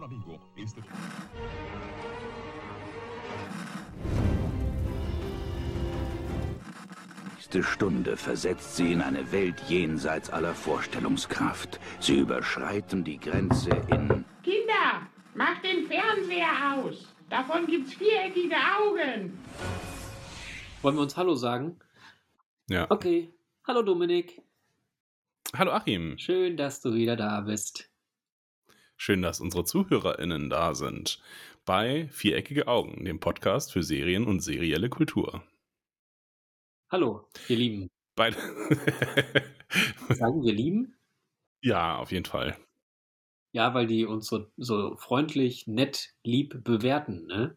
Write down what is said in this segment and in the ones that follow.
Ancora amigo, este... nächste Stunde versetzt sie in eine Welt jenseits aller Vorstellungskraft. Sie überschreiten die Grenze in... Kinder, macht den Fernseher aus. Davon gibt's viereckige Augen. Wollen wir uns Hallo sagen? Ja. Okay. Hallo Dominik. Hallo Achim. Schön, dass du wieder da bist. Schön, dass unsere ZuhörerInnen da sind. Bei Viereckige Augen, dem Podcast für Serien und serielle Kultur. Hallo, ihr Lieben. Beide. Sagen wir Lieben? Ja, auf jeden Fall. Ja, weil die uns so, so freundlich, nett, lieb bewerten, ne?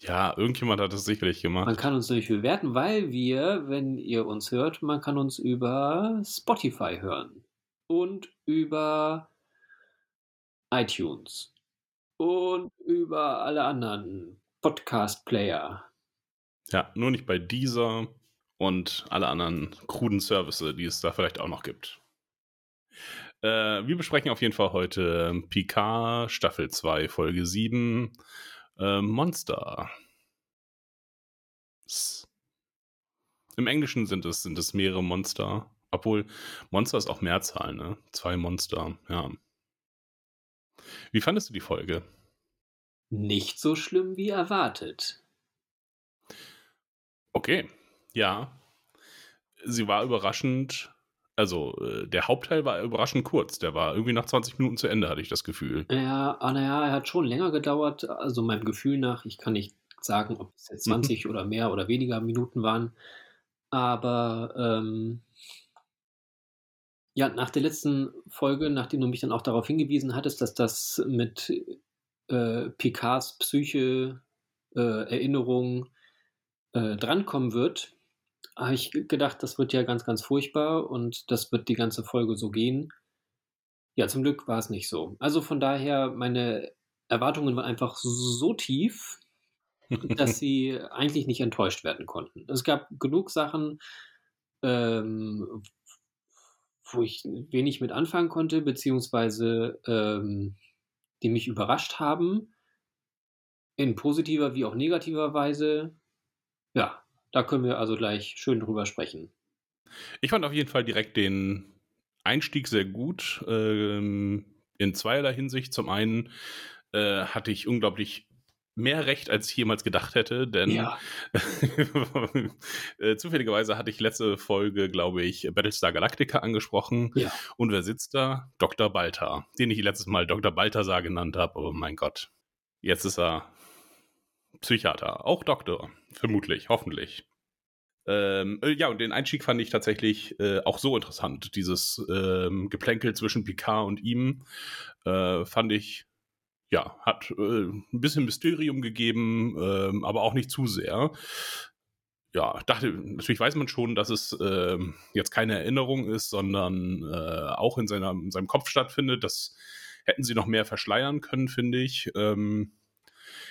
Ja, irgendjemand hat das sicherlich gemacht. Man kann uns nämlich bewerten, weil wir, wenn ihr uns hört, man kann uns über Spotify hören und über iTunes und über alle anderen Podcast-Player. Ja, nur nicht bei dieser und alle anderen kruden Services, die es da vielleicht auch noch gibt. Äh, wir besprechen auf jeden Fall heute Picard Staffel 2, Folge 7, äh, Monster. Im Englischen sind es, sind es mehrere Monster. Obwohl, Monster ist auch Mehrzahl, ne? Zwei Monster, ja. Wie fandest du die Folge? Nicht so schlimm wie erwartet. Okay, ja. Sie war überraschend, also äh, der Hauptteil war überraschend kurz. Der war irgendwie nach 20 Minuten zu Ende, hatte ich das Gefühl. Ja, ah, naja, er hat schon länger gedauert, also meinem Gefühl nach. Ich kann nicht sagen, ob es jetzt 20 oder mehr oder weniger Minuten waren. Aber ähm, ja, nach der letzten Folge, nachdem du mich dann auch darauf hingewiesen hattest, dass das mit äh, Picards Psyche, äh, Erinnerung äh, drankommen wird, habe ich gedacht, das wird ja ganz, ganz furchtbar und das wird die ganze Folge so gehen. Ja, zum Glück war es nicht so. Also von daher, meine Erwartungen waren einfach so tief, dass sie eigentlich nicht enttäuscht werden konnten. Es gab genug Sachen, ähm, wo ich wenig mit anfangen konnte, beziehungsweise ähm, die mich überrascht haben, in positiver wie auch negativer Weise. Ja, da können wir also gleich schön drüber sprechen. Ich fand auf jeden Fall direkt den Einstieg sehr gut. Ähm, in zweierlei Hinsicht. Zum einen äh, hatte ich unglaublich mehr Recht, als ich jemals gedacht hätte, denn Ja. äh, zufälligerweise hatte ich letzte Folge, glaube ich, Battlestar Galactica angesprochen. Ja. Und wer sitzt da? Dr. Baltar, den ich letztes Mal Dr. Balthasar genannt habe. Oh mein Gott. Jetzt ist er Psychiater, auch Doktor, vermutlich, hoffentlich. Ähm, äh, ja, und den Einstieg fand ich tatsächlich äh, auch so interessant. Dieses ähm, Geplänkel zwischen Picard und ihm äh, fand ich, ja, hat äh, ein bisschen Mysterium gegeben, ähm, aber auch nicht zu sehr. Ja, dachte, natürlich weiß man schon, dass es ähm, jetzt keine Erinnerung ist, sondern äh, auch in, seiner, in seinem Kopf stattfindet. Das hätten sie noch mehr verschleiern können, finde ich, ähm,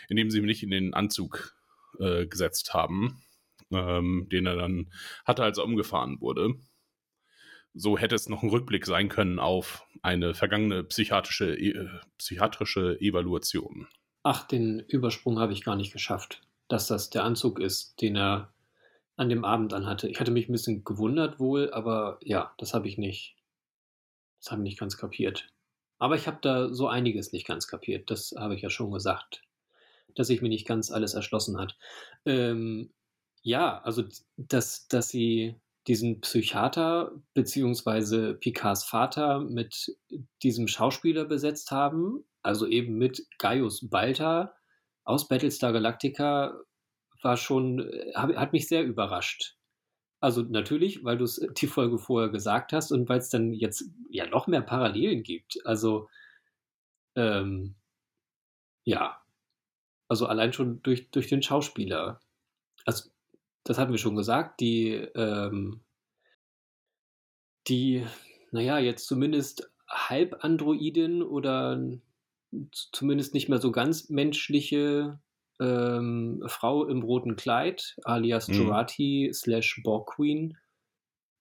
indem sie ihn nicht in den Anzug äh, gesetzt haben ähm, den er dann hatte, als er umgefahren wurde. So hätte es noch ein Rückblick sein können auf eine vergangene psychiatrische, äh, psychiatrische Evaluation. Ach, den Übersprung habe ich gar nicht geschafft, dass das der Anzug ist, den er an dem Abend anhatte. Ich hatte mich ein bisschen gewundert wohl, aber ja, das habe ich nicht. Das habe ich nicht ganz kapiert. Aber ich habe da so einiges nicht ganz kapiert. Das habe ich ja schon gesagt, dass sich mir nicht ganz alles erschlossen hat. Ähm, ja, also dass, dass sie diesen Psychiater beziehungsweise Picards Vater mit diesem Schauspieler besetzt haben, also eben mit Gaius Balta aus Battlestar Galactica, war schon, äh, hat mich sehr überrascht. Also natürlich, weil du es die Folge vorher gesagt hast und weil es dann jetzt ja noch mehr Parallelen gibt. Also ähm, ja, also allein schon durch, durch den Schauspieler. Also das hatten wir schon gesagt, die, ähm, die, naja, jetzt zumindest Halbandroidin oder zumindest nicht mehr so ganz menschliche ähm, Frau im roten Kleid, alias Mhm. Jurati slash Borg Queen,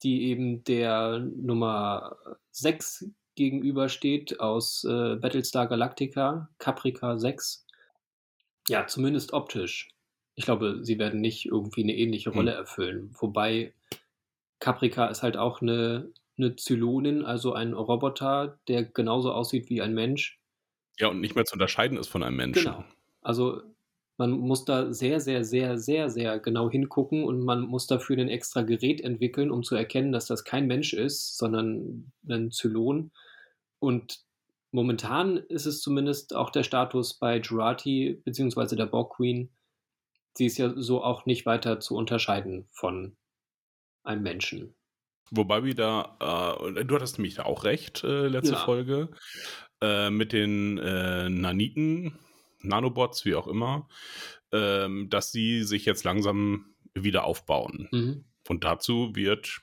die eben der Nummer 6 gegenübersteht aus äh, Battlestar Galactica, Caprica 6. Ja, zumindest optisch. Ich glaube, sie werden nicht irgendwie eine ähnliche Rolle Hm. erfüllen. Wobei Caprica ist halt auch eine, eine Zylonin, also ein Roboter, der genauso aussieht wie ein Mensch. Ja, und nicht mehr zu unterscheiden ist von einem Menschen. Genau. Also man muss da sehr, sehr, sehr, sehr, sehr genau hingucken und man muss dafür ein extra Gerät entwickeln, um zu erkennen, dass das kein Mensch ist, sondern ein Zylon. Und momentan ist es zumindest auch der Status bei Jurati beziehungsweise der Borg Queen. Sie ist ja so auch nicht weiter zu unterscheiden von einem Menschen. Wobei wir da, äh, du hattest nämlich da auch recht, äh, letzte Ja. Folge, äh, mit den äh, Naniten, Nanobots, wie auch immer, ähm, dass sie sich jetzt langsam wieder aufbauen. Mhm. Und dazu wird,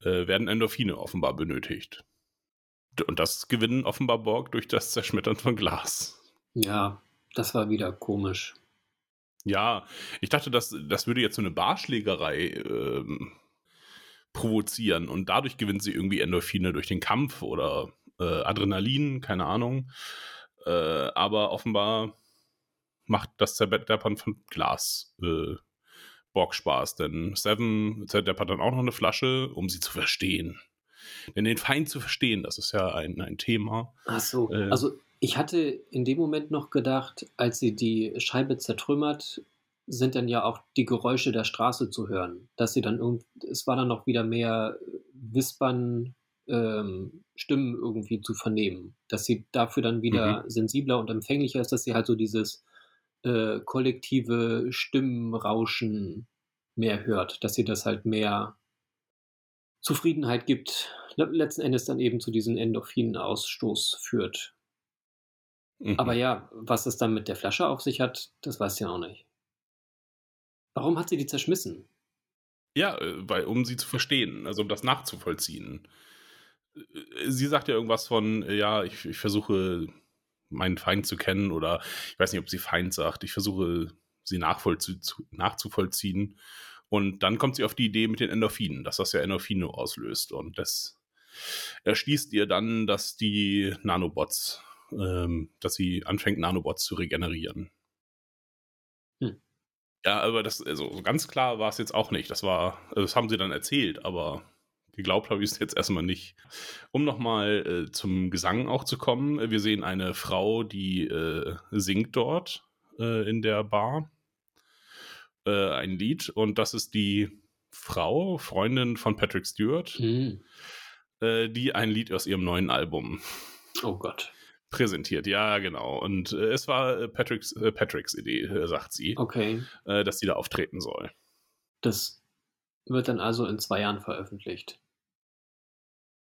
äh, werden Endorphine offenbar benötigt. Und das gewinnen offenbar Borg durch das Zerschmettern von Glas. Ja, das war wieder komisch. Ja, ich dachte, das, das würde jetzt so eine Barschlägerei ähm, provozieren und dadurch gewinnt sie irgendwie Endorphine durch den Kampf oder äh, Adrenalin, keine Ahnung. Äh, aber offenbar macht das Zerdeppern von Glas äh, Bock Spaß, denn Seven zerdeppert dann auch noch eine Flasche, um sie zu verstehen. Denn den Feind zu verstehen, das ist ja ein, ein Thema. Ach so, Äh. also ich hatte in dem Moment noch gedacht, als sie die Scheibe zertrümmert, sind dann ja auch die Geräusche der Straße zu hören. Dass sie dann irgend, es war dann noch wieder mehr Wispern, ähm, Stimmen irgendwie zu vernehmen. Dass sie dafür dann wieder sensibler und empfänglicher ist, dass sie halt so dieses äh, kollektive Stimmenrauschen mehr hört, dass sie das halt mehr Zufriedenheit gibt, le- letzten Endes dann eben zu diesem Endorphinausstoß führt. Mhm. Aber ja, was es dann mit der Flasche auf sich hat, das weiß ich auch nicht. Warum hat sie die zerschmissen? Ja, äh, weil, um sie zu verstehen, also um das nachzuvollziehen. Äh, Sie sagt ja irgendwas von, äh, ja, ich, ich versuche meinen Feind zu kennen oder ich weiß nicht, ob sie Feind sagt, ich versuche sie nachzuvollziehen. Und dann kommt sie auf die Idee mit den Endorphinen, dass das ja Endorphine auslöst. Und das erschließt ihr dann, dass die Nanobots, ähm, dass sie anfängt, Nanobots zu regenerieren. Hm. Ja, aber das, also so ganz klar war es jetzt auch nicht. Das war, also das haben sie dann erzählt, aber geglaubt habe ich es jetzt erstmal nicht. Um nochmal äh, zum Gesang auch zu kommen, wir sehen eine Frau, die äh, singt dort äh, in der Bar äh, ein Lied und das ist die Frau, Freundin von Patrick Stewart, Hm. äh, die ein Lied aus ihrem neuen Album Oh Gott. Präsentiert. Ja, genau. Und äh, es war äh, Patricks, äh, Patricks Idee, äh, sagt sie, Okay. äh, dass sie da auftreten soll. Das wird dann also in zwei Jahren veröffentlicht.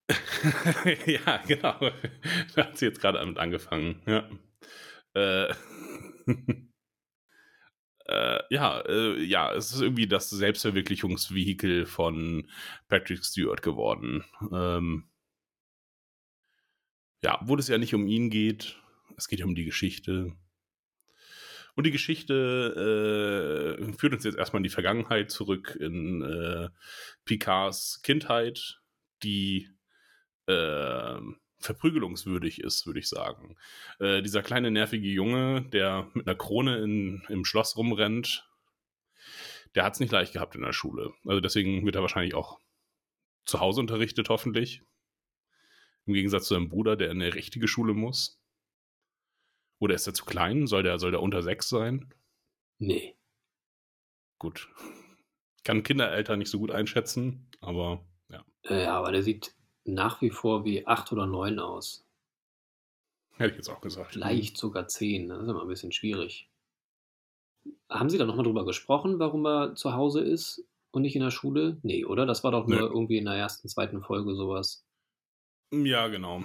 ja, genau. Da hat sie jetzt gerade damit angefangen. Ja. Äh, äh, ja, äh, ja, es ist irgendwie das Selbstverwirklichungsvehikel von Patrick Stewart geworden. Ähm, ja, wo es ja nicht um ihn geht, es geht ja um die Geschichte. Und die Geschichte äh, führt uns jetzt erstmal in die Vergangenheit zurück, in äh, Picards Kindheit, die äh, verprügelungswürdig ist, würde ich sagen. Äh, dieser kleine nervige Junge, der mit einer Krone in, im Schloss rumrennt, der hat es nicht leicht gehabt in der Schule. Also deswegen wird er wahrscheinlich auch zu Hause unterrichtet, hoffentlich. Im Gegensatz zu seinem Bruder, der in eine richtige Schule muss. Oder ist er zu klein? Soll der, soll der unter sechs sein? Nee. Gut. Kann Kindereltern nicht so gut einschätzen, aber ja. Äh, Ja, aber der sieht nach wie vor wie acht oder neun aus. Hätte ich jetzt auch gesagt. Vielleicht sogar zehn. Das ist immer ein bisschen schwierig. Haben Sie da nochmal drüber gesprochen, warum er zu Hause ist und nicht in der Schule? Nee, oder? Das war doch nur Nee. irgendwie in der ersten, zweiten Folge sowas. Ja, genau.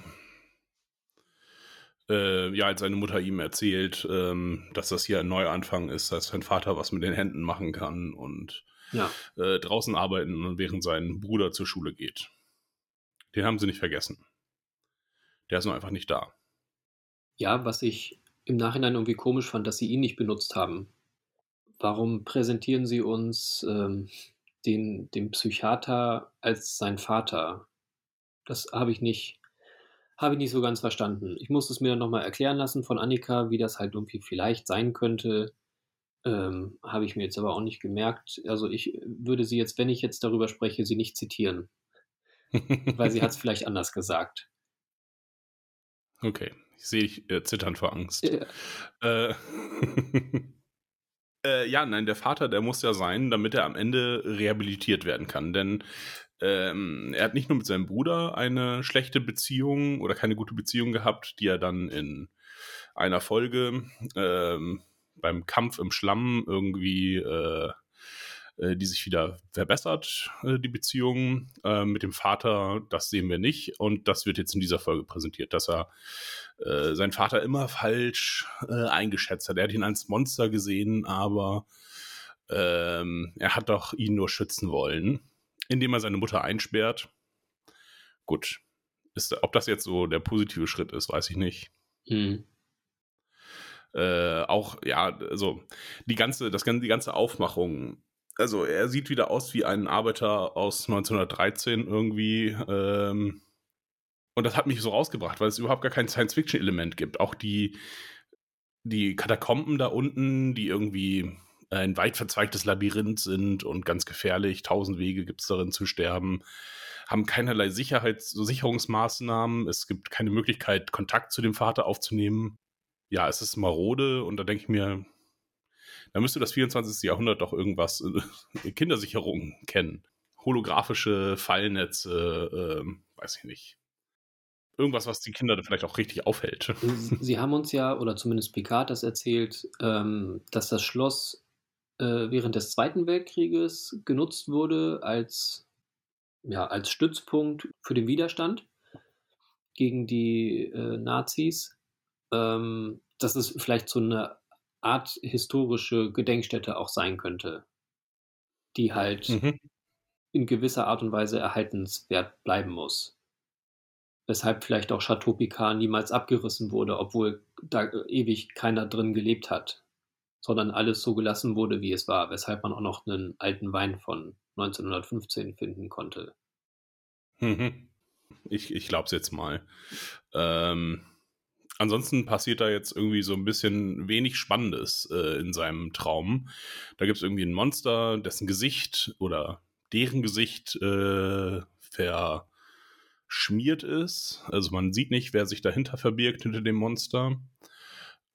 Äh, ja, als seine Mutter ihm erzählt, ähm, dass das hier ein Neuanfang ist, dass sein Vater was mit den Händen machen kann und Ja. äh, draußen arbeiten und während sein Bruder zur Schule geht. Den haben sie nicht vergessen. Der ist nur einfach nicht da. Ja, was ich im Nachhinein irgendwie komisch fand, dass sie ihn nicht benutzt haben. Warum präsentieren sie uns ähm, den, den Psychiater als sein Vater? Das habe ich nicht Habe ich nicht so ganz verstanden. Ich musste es mir dann nochmal erklären lassen von Annika, wie das halt irgendwie vielleicht sein könnte. Ähm, habe ich mir jetzt aber auch nicht gemerkt. Also ich würde sie jetzt, wenn ich jetzt darüber spreche, sie nicht zitieren. weil sie hat es vielleicht anders gesagt. Okay, ich sehe dich äh, zittern vor Angst. Ja. Äh, äh, ja, nein, der Vater, der muss ja sein, damit er am Ende rehabilitiert werden kann. Denn ähm, er hat nicht nur mit seinem Bruder eine schlechte Beziehung oder keine gute Beziehung gehabt, die er dann in einer Folge ähm, beim Kampf im Schlamm irgendwie äh, äh, die sich wieder verbessert, äh, die Beziehung äh, mit dem Vater, das sehen wir nicht. Und das wird jetzt in dieser Folge präsentiert, dass er äh, seinen Vater immer falsch eingeschätzt hat. Er hat ihn als Monster gesehen, aber ähm, er hat doch ihn nur schützen wollen indem er seine Mutter einsperrt. Gut. Ist, ob das jetzt so der positive Schritt ist, weiß ich nicht. Mhm. Äh, auch, ja, also die ganze, das, die ganze Aufmachung. Also er sieht wieder aus wie ein Arbeiter aus 1913 irgendwie. Ähm, und das hat mich so rausgebracht, weil es überhaupt gar kein Science-Fiction-Element gibt. Auch die, die Katakomben da unten, die irgendwie ein weit verzweigtes Labyrinth sind und ganz gefährlich. Tausend Wege gibt es darin zu sterben. Haben keinerlei Sicherheits Sicherungsmaßnahmen. Es gibt keine Möglichkeit, Kontakt zu dem Vater aufzunehmen. Ja, es ist marode und da denke ich mir, da müsste das 24. Jahrhundert doch irgendwas, äh, Kindersicherung kennen. Holographische Fallnetze, äh, weiß ich nicht. Irgendwas, was die Kinder vielleicht auch richtig aufhält. Sie haben uns ja, oder zumindest Picard das erzählt, ähm, dass das Schloss während des Zweiten Weltkrieges genutzt wurde als, ja, als Stützpunkt für den Widerstand gegen die äh, Nazis. Ähm, dass es vielleicht so eine Art historische Gedenkstätte auch sein könnte, die halt mhm. in gewisser Art und Weise erhaltenswert bleiben muss. Weshalb vielleicht auch Chateau Picard niemals abgerissen wurde, obwohl da ewig keiner drin gelebt hat sondern alles so gelassen wurde, wie es war, weshalb man auch noch einen alten Wein von 1915 finden konnte. Mhm. Ich, ich glaube es jetzt mal. Ähm, ansonsten passiert da jetzt irgendwie so ein bisschen wenig Spannendes äh, in seinem Traum. Da gibt es irgendwie ein Monster, dessen Gesicht oder deren Gesicht äh, verschmiert ist. Also man sieht nicht, wer sich dahinter verbirgt, hinter dem Monster.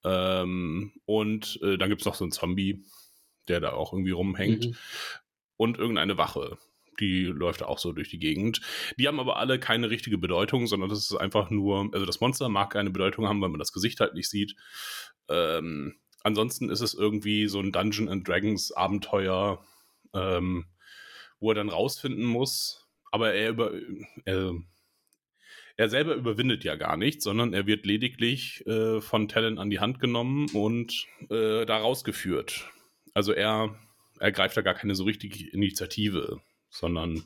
Ähm, und äh, dann gibt es noch so einen Zombie, der da auch irgendwie rumhängt. Mhm. Und irgendeine Wache, die läuft auch so durch die Gegend. Die haben aber alle keine richtige Bedeutung, sondern das ist einfach nur, also das Monster mag keine Bedeutung haben, weil man das Gesicht halt nicht sieht. Ähm, ansonsten ist es irgendwie so ein Dungeon and Dragons Abenteuer, ähm, wo er dann rausfinden muss. Aber er über, er er selber überwindet ja gar nichts, sondern er wird lediglich äh, von Talon an die Hand genommen und äh, da rausgeführt. Also er ergreift da gar keine so richtige Initiative, sondern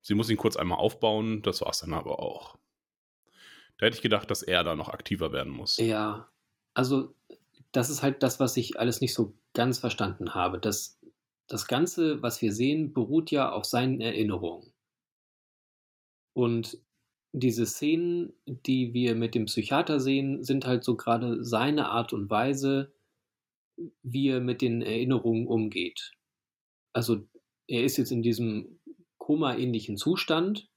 sie muss ihn kurz einmal aufbauen, das war es dann aber auch. Da hätte ich gedacht, dass er da noch aktiver werden muss. Ja, also das ist halt das, was ich alles nicht so ganz verstanden habe. Das, das Ganze, was wir sehen, beruht ja auf seinen Erinnerungen. Und diese Szenen, die wir mit dem Psychiater sehen, sind halt so gerade seine Art und Weise, wie er mit den Erinnerungen umgeht. Also er ist jetzt in diesem Koma-ähnlichen Zustand.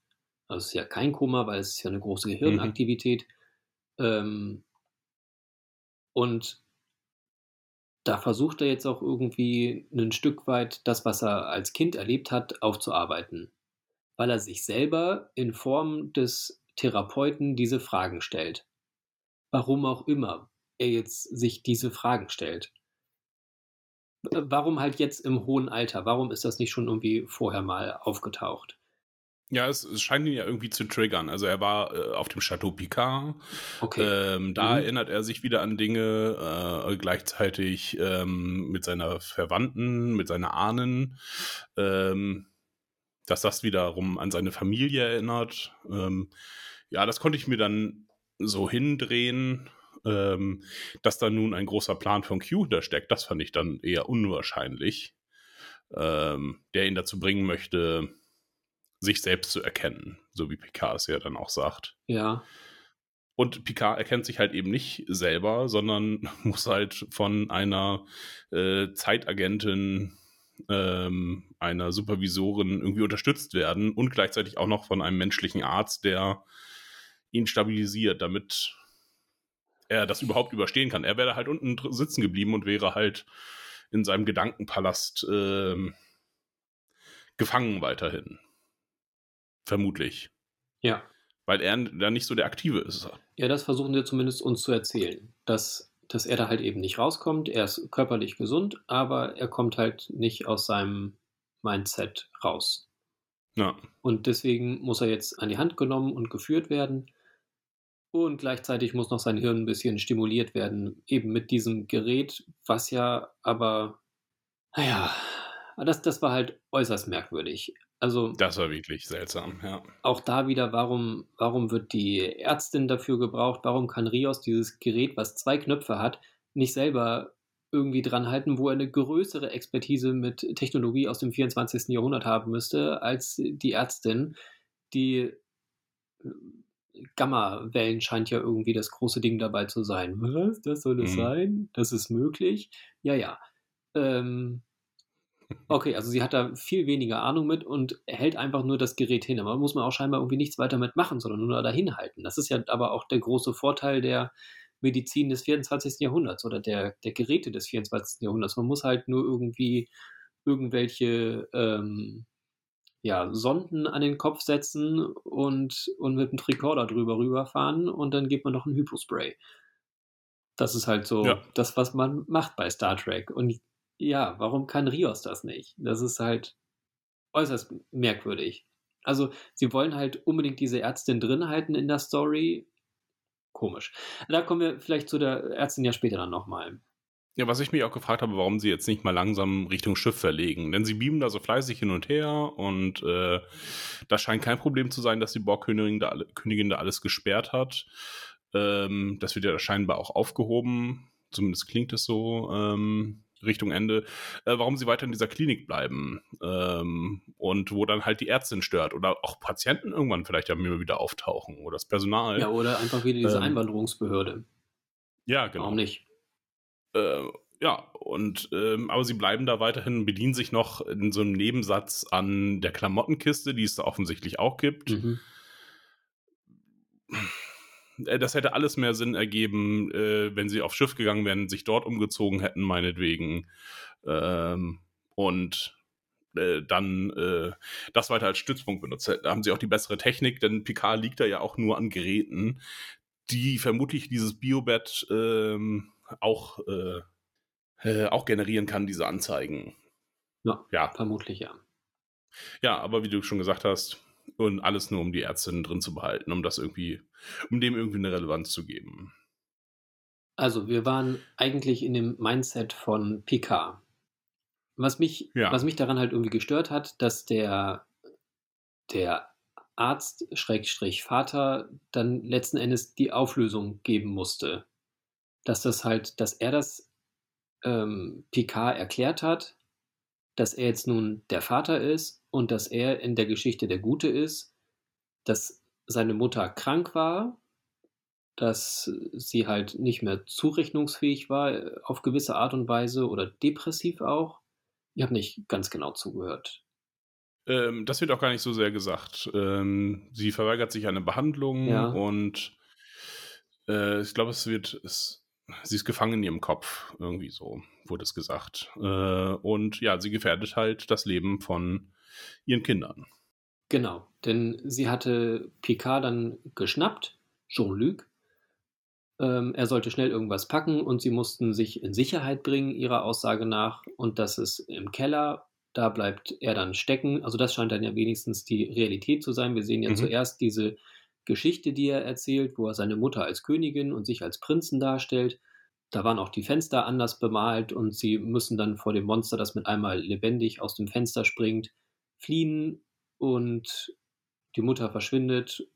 Also es ist ja kein Koma, weil es ist ja eine große. Gehirnaktivität. Mhm. Ähm, und da versucht er jetzt auch irgendwie ein Stück weit das, was er als Kind erlebt hat, aufzuarbeiten weil er sich selber in Form des Therapeuten diese Fragen stellt. Warum auch immer er jetzt sich diese Fragen stellt. Warum halt jetzt im hohen Alter? Warum ist das nicht schon irgendwie vorher mal aufgetaucht? Ja, es, es, scheint ihn ja irgendwie zu triggern. Also er war äh, auf dem Chateau Picard. Okay. Ähm, da mhm. erinnert er sich wieder an Dinge, äh, gleichzeitig ähm, mit seiner Verwandten, mit seiner Ahnen. Ähm, dass das wiederum an seine Familie erinnert. Ähm, ja, das konnte ich mir dann so hindrehen, ähm, dass da nun ein großer Plan von Q hintersteckt. Das fand ich dann eher unwahrscheinlich, ähm, der ihn dazu bringen möchte, sich selbst zu erkennen, so wie Picard es ja dann auch sagt. Ja. Und Picard erkennt sich halt eben nicht selber, sondern muss halt von einer äh, Zeitagentin, ähm, einer Supervisorin irgendwie unterstützt werden und gleichzeitig auch noch von einem menschlichen Arzt, der ihn stabilisiert, damit er das überhaupt überstehen kann. Er wäre halt unten sitzen geblieben und wäre halt in seinem Gedankenpalast ähm, gefangen weiterhin. Vermutlich. Ja. Weil er da nicht so der Aktive ist. Ja, das versuchen wir zumindest uns zu erzählen. Dass, dass er da halt eben nicht rauskommt. Er ist körperlich gesund, aber er kommt halt nicht aus seinem Mindset raus. Ja. Und deswegen muss er jetzt an die Hand genommen und geführt werden. Und gleichzeitig muss noch sein Hirn ein bisschen stimuliert werden, eben mit diesem Gerät, was ja aber, naja, das, das war halt äußerst merkwürdig. Also, das war wirklich seltsam, ja. Auch da wieder, warum, warum wird die Ärztin dafür gebraucht? Warum kann Rios dieses Gerät, was zwei Knöpfe hat, nicht selber irgendwie dran halten, wo er eine größere Expertise mit Technologie aus dem 24. Jahrhundert haben müsste, als die Ärztin, die äh, Gamma-Wellen scheint ja irgendwie das große Ding dabei zu sein. Was? Das soll es mhm. sein? Das ist möglich? Ja, ja. Ähm, okay, also sie hat da viel weniger Ahnung mit und hält einfach nur das Gerät hin. Aber muss man auch scheinbar irgendwie nichts weiter mit machen, sondern nur dahin halten. Das ist ja aber auch der große Vorteil der Medizin des 24. Jahrhunderts oder der, der Geräte des 24. Jahrhunderts. Man muss halt nur irgendwie irgendwelche ähm, ja, Sonden an den Kopf setzen und, und mit einem Tricorder drüber rüberfahren und dann gibt man noch ein Hypospray. Das ist halt so ja. das, was man macht bei Star Trek. Und ja, warum kann Rios das nicht? Das ist halt äußerst merkwürdig. Also, sie wollen halt unbedingt diese Ärztin drin halten in der Story. Komisch. Da kommen wir vielleicht zu der Ärztin ja später dann nochmal. Ja, was ich mich auch gefragt habe, warum sie jetzt nicht mal langsam Richtung Schiff verlegen. Denn sie beamen da so fleißig hin und her und äh, das scheint kein Problem zu sein, dass die Borgkönigin da, Königin da alles gesperrt hat. Ähm, das wird ja scheinbar auch aufgehoben. Zumindest klingt es so ähm, Richtung Ende. Äh, warum sie weiter in dieser Klinik bleiben ähm, und wo dann halt die Ärztin stört oder auch Patienten irgendwann vielleicht ja immer wieder auftauchen oder das Personal. Ja, oder einfach wieder diese ähm, Einwanderungsbehörde. Ja, genau. Warum nicht? Äh, ja, und ähm, aber sie bleiben da weiterhin, bedienen sich noch in so einem Nebensatz an der Klamottenkiste, die es da offensichtlich auch gibt. Mhm. Äh, das hätte alles mehr Sinn ergeben, äh, wenn sie aufs Schiff gegangen wären, sich dort umgezogen hätten, meinetwegen. Ähm, und äh, dann äh, das weiter als Stützpunkt benutzt. Da haben sie auch die bessere Technik, denn Picard liegt da ja auch nur an Geräten, die vermutlich dieses Biobett ähm, auch, äh, äh, auch generieren kann, diese Anzeigen. Ja, ja, vermutlich ja. Ja, aber wie du schon gesagt hast, und alles nur, um die Ärztin drin zu behalten, um das irgendwie, um dem irgendwie eine Relevanz zu geben. Also, wir waren eigentlich in dem Mindset von Picard. Was mich, ja. was mich daran halt irgendwie gestört hat, dass der, der Arzt, Schrägstrich Vater, dann letzten Endes die Auflösung geben musste dass das halt, dass er das ähm, Picard erklärt hat, dass er jetzt nun der Vater ist und dass er in der Geschichte der Gute ist, dass seine Mutter krank war, dass sie halt nicht mehr zurechnungsfähig war auf gewisse Art und Weise oder depressiv auch. Ich habe nicht ganz genau zugehört. Ähm, das wird auch gar nicht so sehr gesagt. Ähm, sie verweigert sich eine Behandlung ja. und äh, ich glaube, es wird, es sie ist gefangen in ihrem Kopf, irgendwie so wurde es gesagt. Äh, und ja, sie gefährdet halt das Leben von ihren Kindern. Genau, denn sie hatte Picard dann geschnappt, Jean-Luc. Ähm, er sollte schnell irgendwas packen und sie mussten sich in Sicherheit bringen, ihrer Aussage nach. Und das ist im Keller, da bleibt er dann stecken. Also das scheint dann ja wenigstens die Realität zu sein. Wir sehen ja mhm. zuerst diese Geschichte, die er erzählt, wo er seine Mutter als Königin und sich als Prinzen darstellt. Da waren auch die Fenster anders bemalt und sie müssen dann vor dem Monster, das mit einmal lebendig aus dem Fenster springt, fliehen und die Mutter verschwindet,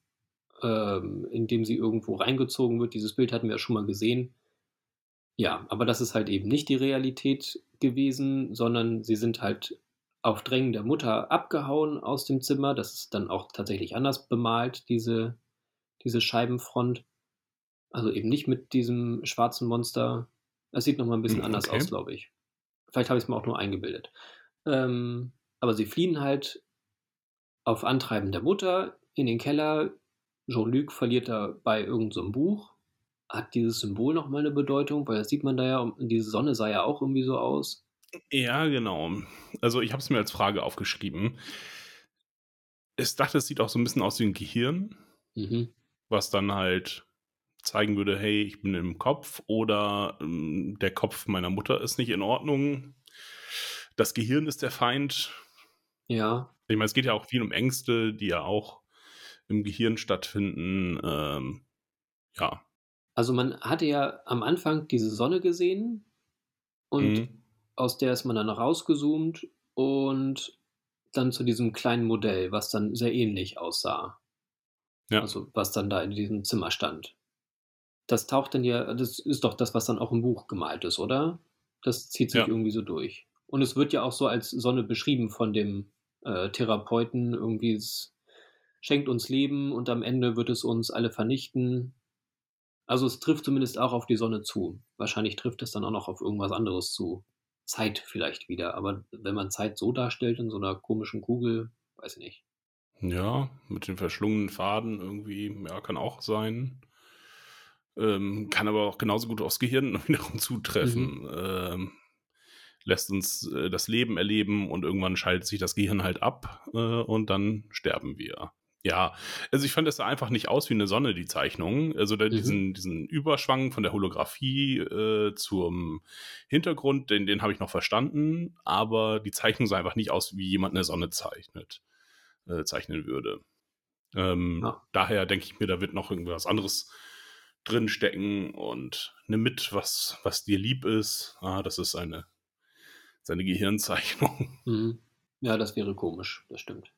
ähm, indem sie irgendwo reingezogen wird. Dieses Bild hatten wir ja schon mal gesehen. Ja, aber das ist halt eben nicht die Realität gewesen, sondern sie sind halt auf Drängen der Mutter abgehauen aus dem Zimmer. Das ist dann auch tatsächlich anders bemalt, diese, diese Scheibenfront. Also eben nicht mit diesem schwarzen Monster. Es sieht nochmal ein bisschen Hm, anders okay. aus, glaube ich. Vielleicht habe ich es mir auch nur eingebildet. Ähm, aber sie fliehen halt auf Antreiben der Mutter in den Keller. Jean-Luc verliert dabei irgend so Buch. Hat dieses Symbol nochmal eine Bedeutung? Weil das sieht man da ja, diese Sonne sah ja auch irgendwie so aus. Ja, genau. Also ich habe es mir als Frage aufgeschrieben. Ich dachte, es sieht auch so ein bisschen aus wie ein Gehirn, Mhm. was dann halt zeigen würde, hey, ich bin im Kopf oder ähm, der Kopf meiner Mutter ist nicht in Ordnung. Das Gehirn ist der Feind. Ja, Ich meine, es geht ja auch viel um Ängste, die ja auch im Gehirn stattfinden. Ähm, ja. also man hatte ja am Anfang diese Sonne gesehen und Mhm. aus der ist man dann rausgezoomt und dann zu diesem kleinen Modell, was dann sehr ähnlich aussah. Ja. Also was dann da in diesem Zimmer stand. Das taucht dann ja, das ist doch das, was dann auch im Buch gemalt ist, oder? Das zieht sich Ja. irgendwie so durch. Und es wird ja auch so als Sonne beschrieben von dem äh, Therapeuten. Irgendwie, es schenkt uns Leben und am Ende wird es uns alle vernichten. Also es trifft zumindest auch auf die Sonne zu. Wahrscheinlich trifft es dann auch noch auf irgendwas anderes zu. Zeit vielleicht wieder. Aber wenn man Zeit so darstellt in so einer komischen Kugel, weiß ich nicht. Ja, mit den verschlungenen Faden irgendwie, ja, kann auch sein. Ähm, kann aber auch genauso gut aufs Gehirn wiederum zutreffen. Ähm, lässt uns äh, das Leben erleben und irgendwann schaltet sich das Gehirn halt ab äh, und dann sterben wir. Ja, also ich fand es sah einfach nicht aus wie eine Sonne, die Zeichnung. Also Mhm. diesen, diesen Überschwang von der Holographie äh, zum Hintergrund, den, den habe ich noch verstanden, aber die Zeichnung sah einfach nicht aus, wie jemand eine Sonne zeichnet, äh, zeichnen würde. Ähm, Ja. Daher denke ich mir, da wird noch irgendwas anderes drinstecken und nimm mit, was, was dir lieb ist. Ah, das ist eine, seine Gehirnzeichnung. Mhm. Ja, das wäre komisch, das stimmt.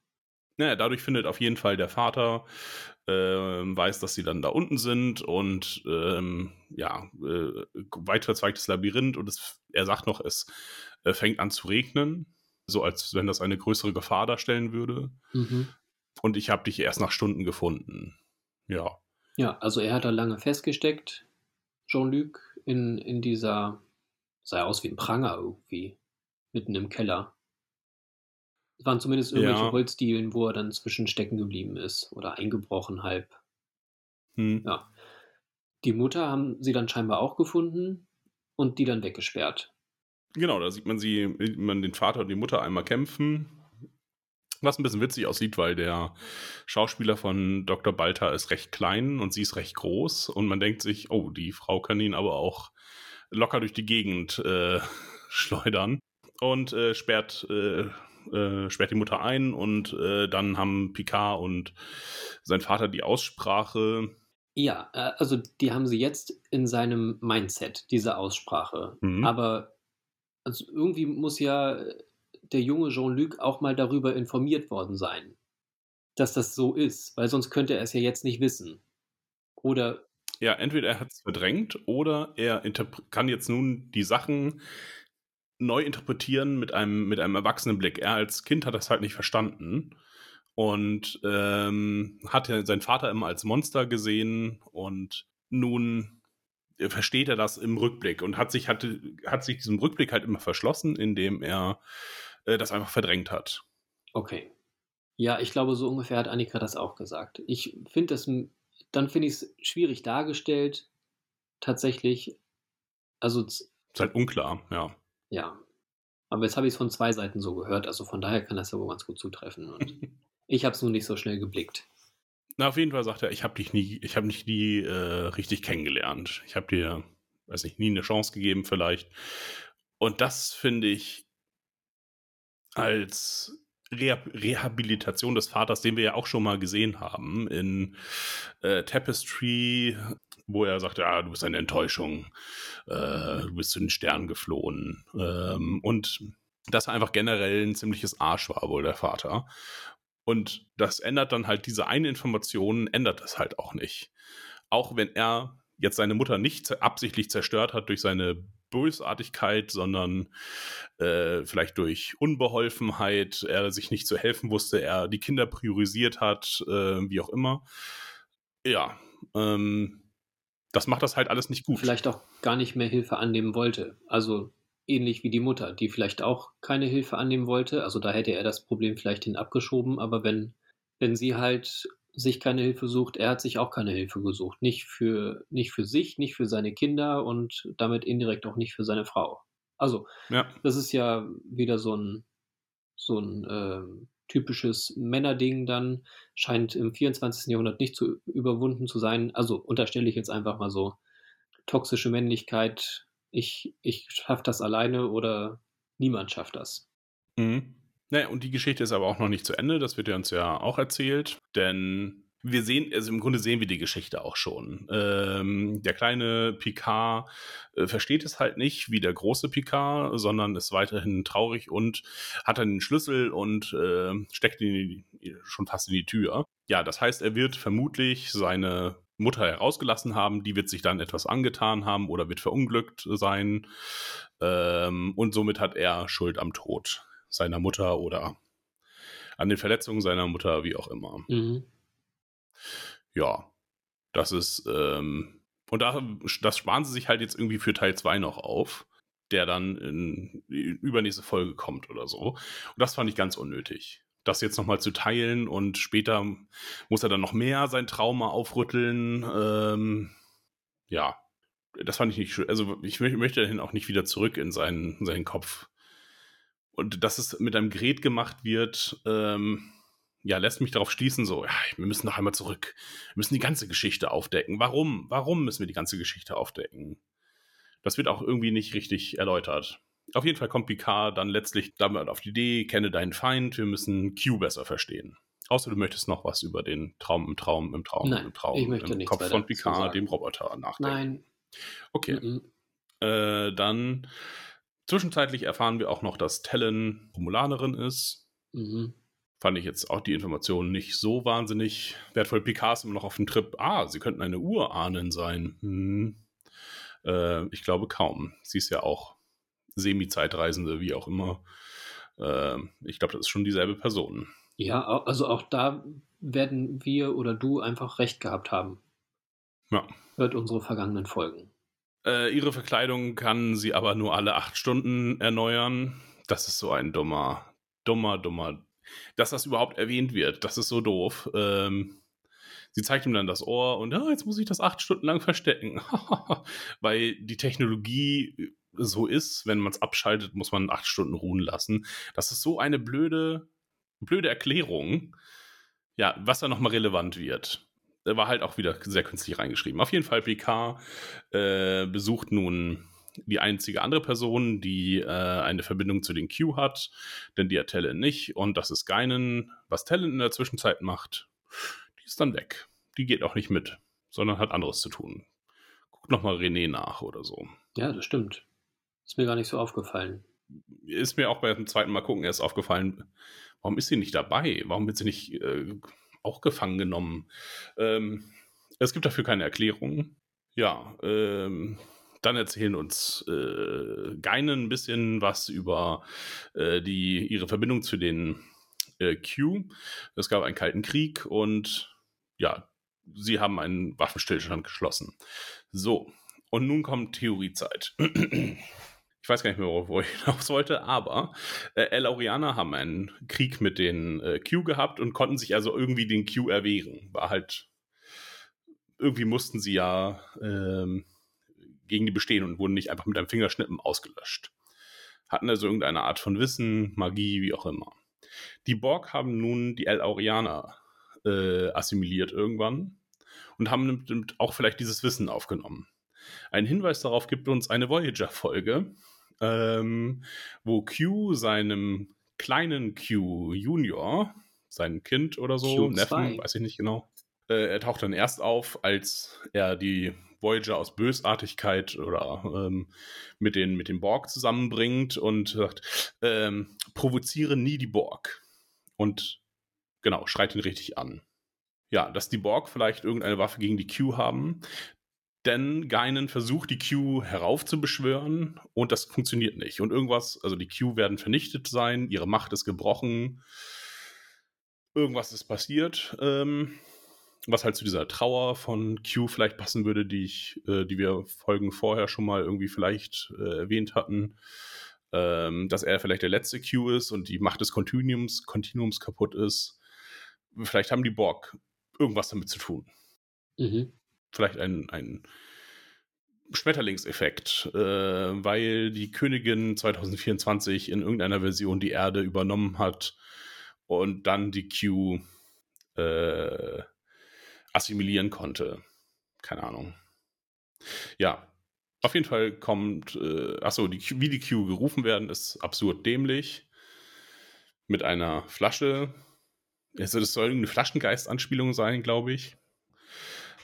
Naja, dadurch findet auf jeden Fall der Vater, ähm, weiß, dass sie dann da unten sind und ähm, ja, äh, weit verzweigtes Labyrinth und es, er sagt noch, es äh, fängt an zu regnen, so als wenn das eine größere Gefahr darstellen würde. Mhm. Und ich habe dich erst nach Stunden gefunden. Ja. Ja, also er hat da lange festgesteckt, Jean-Luc, in, in dieser, sah aus wie ein Pranger irgendwie, mitten im Keller. Es waren zumindest irgendwelche Ja. Holzdielen, wo er dann zwischen stecken geblieben ist oder eingebrochen halb. Hm. Ja. Die Mutter haben sie dann scheinbar auch gefunden und die dann weggesperrt. Genau, da sieht man sie, man den Vater und die Mutter einmal kämpfen. Was ein bisschen witzig aussieht, weil der Schauspieler von Dr. Balta ist recht klein und sie ist recht groß. Und man denkt sich, oh, die Frau kann ihn aber auch locker durch die Gegend äh, schleudern. Und äh, sperrt, äh, äh, sperrt die Mutter ein und äh, dann haben Picard und sein Vater die Aussprache. Ja, äh, also die haben sie jetzt in seinem Mindset, diese Aussprache. Mhm. Aber also irgendwie muss ja der junge Jean-Luc auch mal darüber informiert worden sein, dass das so ist, weil sonst könnte er es ja jetzt nicht wissen. Oder, Ja, entweder er hat es verdrängt oder er kann jetzt nun die Sachen neu interpretieren mit einem, mit einem erwachsenen Blick. Er als Kind hat das halt nicht verstanden und ähm, hat ja seinen Vater immer als Monster gesehen und nun versteht er das im Rückblick und hat sich, hatte, hat sich diesem Rückblick halt immer verschlossen, indem er äh, das einfach verdrängt hat. okay. Ja, ich glaube, so ungefähr hat Annika das auch gesagt. Ich finde das, dann finde ich es schwierig dargestellt, tatsächlich. Also, z- Ist halt unklar, ja. Ja. Aber jetzt habe ich es von zwei Seiten so gehört, also von daher kann das ja wohl ganz gut zutreffen. Und ich habe es nur nicht so schnell geblickt. Na, auf jeden Fall sagt er, ich habe dich nie, ich habe dich nie äh, richtig kennengelernt. Ich habe dir, weiß nicht, nie eine Chance gegeben vielleicht. Und das finde ich als Reha Rehabilitation des Vaters, den wir ja auch schon mal gesehen haben in äh, Tapestry, wo er sagt, ja, du bist eine Enttäuschung, äh, du bist zu den Sternen geflohen. Ähm, und dass er einfach generell ein ziemliches Arsch war, wohl der Vater. Und das ändert dann halt diese eine Information, ändert das halt auch nicht. Auch wenn er jetzt seine Mutter nicht absichtlich zerstört hat durch seine Bösartigkeit, sondern äh, vielleicht durch Unbeholfenheit, er sich nicht zu helfen wusste, er die Kinder priorisiert hat, äh, wie auch immer. Ja, ähm, Das macht das halt alles nicht gut. Vielleicht auch gar nicht mehr Hilfe annehmen wollte. Also ähnlich wie die Mutter, die vielleicht auch keine Hilfe annehmen wollte. Also da hätte er das Problem vielleicht hin abgeschoben, aber wenn, wenn sie halt sich keine Hilfe sucht, er hat sich auch keine Hilfe gesucht. Nicht für, nicht für sich, nicht für seine Kinder und damit indirekt auch nicht für seine Frau. Also, Ja. das ist ja wieder so ein, so ein ähm, typisches Männerding dann, scheint im 24. Jahrhundert nicht zu überwunden zu sein. Also unterstelle ich jetzt einfach mal so, toxische Männlichkeit, ich, ich schaffe das alleine oder niemand schafft das. Mhm. Naja, und die Geschichte ist aber auch noch nicht zu Ende, das wird ja uns ja auch erzählt, denn wir sehen, also im Grunde sehen wir die Geschichte auch schon. Ähm, der kleine Picard äh, versteht es halt nicht wie der große Picard, sondern ist weiterhin traurig und hat dann den Schlüssel und äh, steckt ihn schon fast in die Tür. Ja, das heißt, er wird vermutlich seine Mutter herausgelassen haben, die wird sich dann etwas angetan haben oder wird verunglückt sein. Ähm, und somit hat er Schuld am Tod seiner Mutter oder an den Verletzungen seiner Mutter, wie auch immer. Mhm. Ja, das ist, ähm, und da, das sparen sie sich halt jetzt irgendwie für Teil 2 noch auf, der dann in die übernächste Folge kommt oder so. Und das fand ich ganz unnötig. Das jetzt nochmal zu teilen und später muss er dann noch mehr sein Trauma aufrütteln. Ähm, ja, das fand ich nicht schön. Also ich mö- möchte dahin auch nicht wieder zurück in seinen, seinen Kopf. Und dass es mit einem Gerät gemacht wird, ähm, ja, lässt mich darauf schließen, so, ja, wir müssen noch einmal zurück. Wir müssen die ganze Geschichte aufdecken. Warum? Warum müssen wir die ganze Geschichte aufdecken? Das wird auch irgendwie nicht richtig erläutert. Auf jeden Fall kommt Picard dann letztlich damit auf die Idee, kenne deinen Feind, wir müssen Q besser verstehen. Außer du möchtest noch was über den Traum im Traum im Traum Nein, im Traum ich möchte im nichts Kopf von Picard, dem Roboter, nachdenken. Nein. Okay. Mhm. Äh, dann zwischenzeitlich erfahren wir auch noch, dass Talon Romulanerin ist. Mhm. Fand ich jetzt auch die Information nicht so wahnsinnig wertvoll. Picard ist immer noch auf dem Trip. Ah, sie könnten eine Urahnen sein. Hm. Äh, ich glaube kaum. Sie ist ja auch Semi-Zeitreisende, wie auch immer. Äh, ich glaube, das ist schon dieselbe Person. Ja, also auch da werden wir oder du einfach recht gehabt haben. Ja. Hört unsere vergangenen Folgen. Äh, ihre Verkleidung kann sie aber nur alle acht Stunden erneuern. Das ist so ein dummer, dummer, dummer. Dass das überhaupt erwähnt wird, das ist so doof. Ähm, sie zeigt ihm dann das Ohr und ja, jetzt muss ich das acht Stunden lang verstecken. Weil die Technologie so ist, wenn man es abschaltet, muss man acht Stunden ruhen lassen. Das ist so eine blöde, blöde Erklärung. Ja, was da nochmal relevant wird. War halt auch wieder sehr künstlich reingeschrieben. Auf jeden Fall, Picard äh, besucht nun die einzige andere Person, die äh, eine Verbindung zu den Q hat, denn die hat Talon nicht und das ist Geinen. Was Talon in der Zwischenzeit macht, die ist dann weg. Die geht auch nicht mit, sondern hat anderes zu tun. Guckt nochmal René nach oder so. Ja, das stimmt. Ist mir gar nicht so aufgefallen. Ist mir auch beim zweiten Mal gucken erst aufgefallen, warum ist sie nicht dabei? Warum wird sie nicht äh, auch gefangen genommen? Ähm, es gibt dafür keine Erklärung. Ja, ähm, dann erzählen uns äh, Geinen ein bisschen was über äh, die, ihre Verbindung zu den äh, Q. Es gab einen Kalten Krieg und ja, sie haben einen Waffenstillstand geschlossen. So, und nun kommt Theoriezeit. Ich weiß gar nicht mehr, wo ich hinaus wollte, aber äh, El Oriana haben einen Krieg mit den äh, Q gehabt und konnten sich also irgendwie den Q erwehren. War halt, irgendwie mussten sie ja ähm, gegen die bestehen und wurden nicht einfach mit einem Fingerschnippen ausgelöscht. Hatten also irgendeine Art von Wissen, Magie, wie auch immer. Die Borg haben nun die El Oriana äh, assimiliert irgendwann und haben auch vielleicht dieses Wissen aufgenommen. Ein Hinweis darauf gibt uns eine Voyager-Folge, ähm, wo Q seinem kleinen Q Junior, sein Kind oder so, Q2. Neffen, weiß ich nicht genau, äh, er taucht dann erst auf, als er die Voyager aus Bösartigkeit oder ähm, mit, den, mit den Borg zusammenbringt und sagt, ähm, provoziere nie die Borg. Und genau, schreit ihn richtig an. Ja, dass die Borg vielleicht irgendeine Waffe gegen die Q haben, denn Geinen versucht, die Q heraufzubeschwören und das funktioniert nicht. Und irgendwas, also die Q werden vernichtet sein, ihre Macht ist gebrochen, irgendwas ist passiert. Ähm, was halt zu dieser Trauer von Q vielleicht passen würde, die ich, äh, die wir Folgen vorher schon mal irgendwie vielleicht äh, erwähnt hatten, ähm, dass er vielleicht der letzte Q ist und die Macht des Kontinuums, Kontinuums kaputt ist. Vielleicht haben die Borg irgendwas damit zu tun. Mhm. Vielleicht ein, ein Schmetterlingseffekt, äh, weil die Königin 2024 in irgendeiner Version die Erde übernommen hat und dann die Q äh, assimilieren konnte. Keine Ahnung. Ja, auf jeden Fall kommt, äh, achso, die, wie die Q gerufen werden, ist absurd dämlich. Mit einer Flasche. Also das soll irgendeine Flaschengeist-Anspielung sein, glaube ich.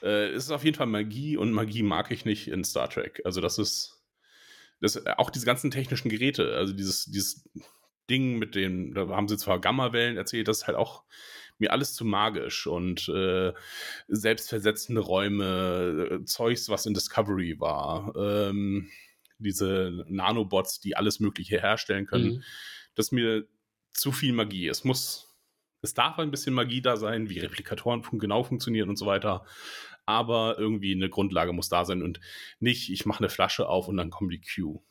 Äh, es ist auf jeden Fall Magie und Magie mag ich nicht in Star Trek. Also das ist, das, auch diese ganzen technischen Geräte, also dieses, dieses Ding mit dem, da haben sie zwar Gammawellen erzählt, das ist halt auch mir alles zu magisch und äh, selbstversetzende Räume, äh, Zeugs, was in Discovery war, ähm, diese Nanobots, die alles Mögliche herstellen können. Mhm. Das ist mir zu viel Magie. Es muss, es darf ein bisschen Magie da sein, wie Replikatoren genau funktionieren und so weiter. Aber irgendwie eine Grundlage muss da sein und nicht, ich mache eine Flasche auf und dann kommt die Q.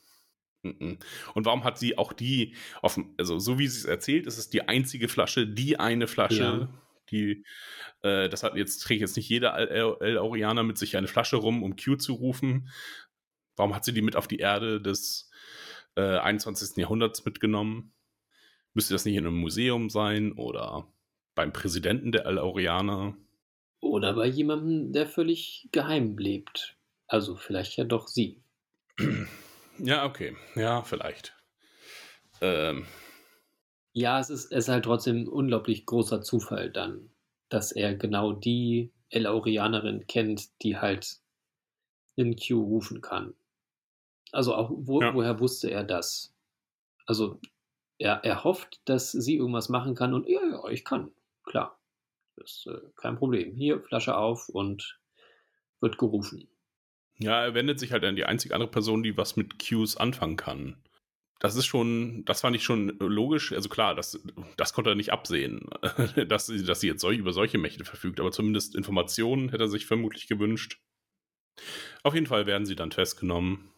Und warum hat sie auch die, offen, also so wie sie es erzählt, ist es die einzige Flasche, die eine Flasche, ja. die, äh, das hat jetzt, trägt jetzt nicht jeder El-Aurianer mit sich eine Flasche rum, um Q zu rufen. Warum hat sie die mit auf die Erde des äh, 21. Jahrhunderts mitgenommen? Müsste das nicht in einem Museum sein oder beim Präsidenten der El-Aurianer? Oder bei jemandem, der völlig geheim lebt. Also vielleicht ja doch sie. Ja, okay. Ja, vielleicht. Ähm. Ja, es ist, es ist halt trotzdem ein unglaublich großer Zufall dann, dass er genau die El-Aurianerin kennt, die halt in Q rufen kann. Also auch, wo, ja. woher wusste er das? Also er, er hofft, dass sie irgendwas machen kann und ja, ja, ich kann. Klar. Das ist äh, kein Problem. Hier, Flasche auf und wird gerufen. Ja, er wendet sich halt an die einzige andere Person, die was mit Qs anfangen kann. Das ist schon, das fand ich schon logisch. Also klar, das, das konnte er nicht absehen, dass, dass sie jetzt solch, über solche Mächte verfügt, aber zumindest Informationen hätte er sich vermutlich gewünscht. Auf jeden Fall werden sie dann festgenommen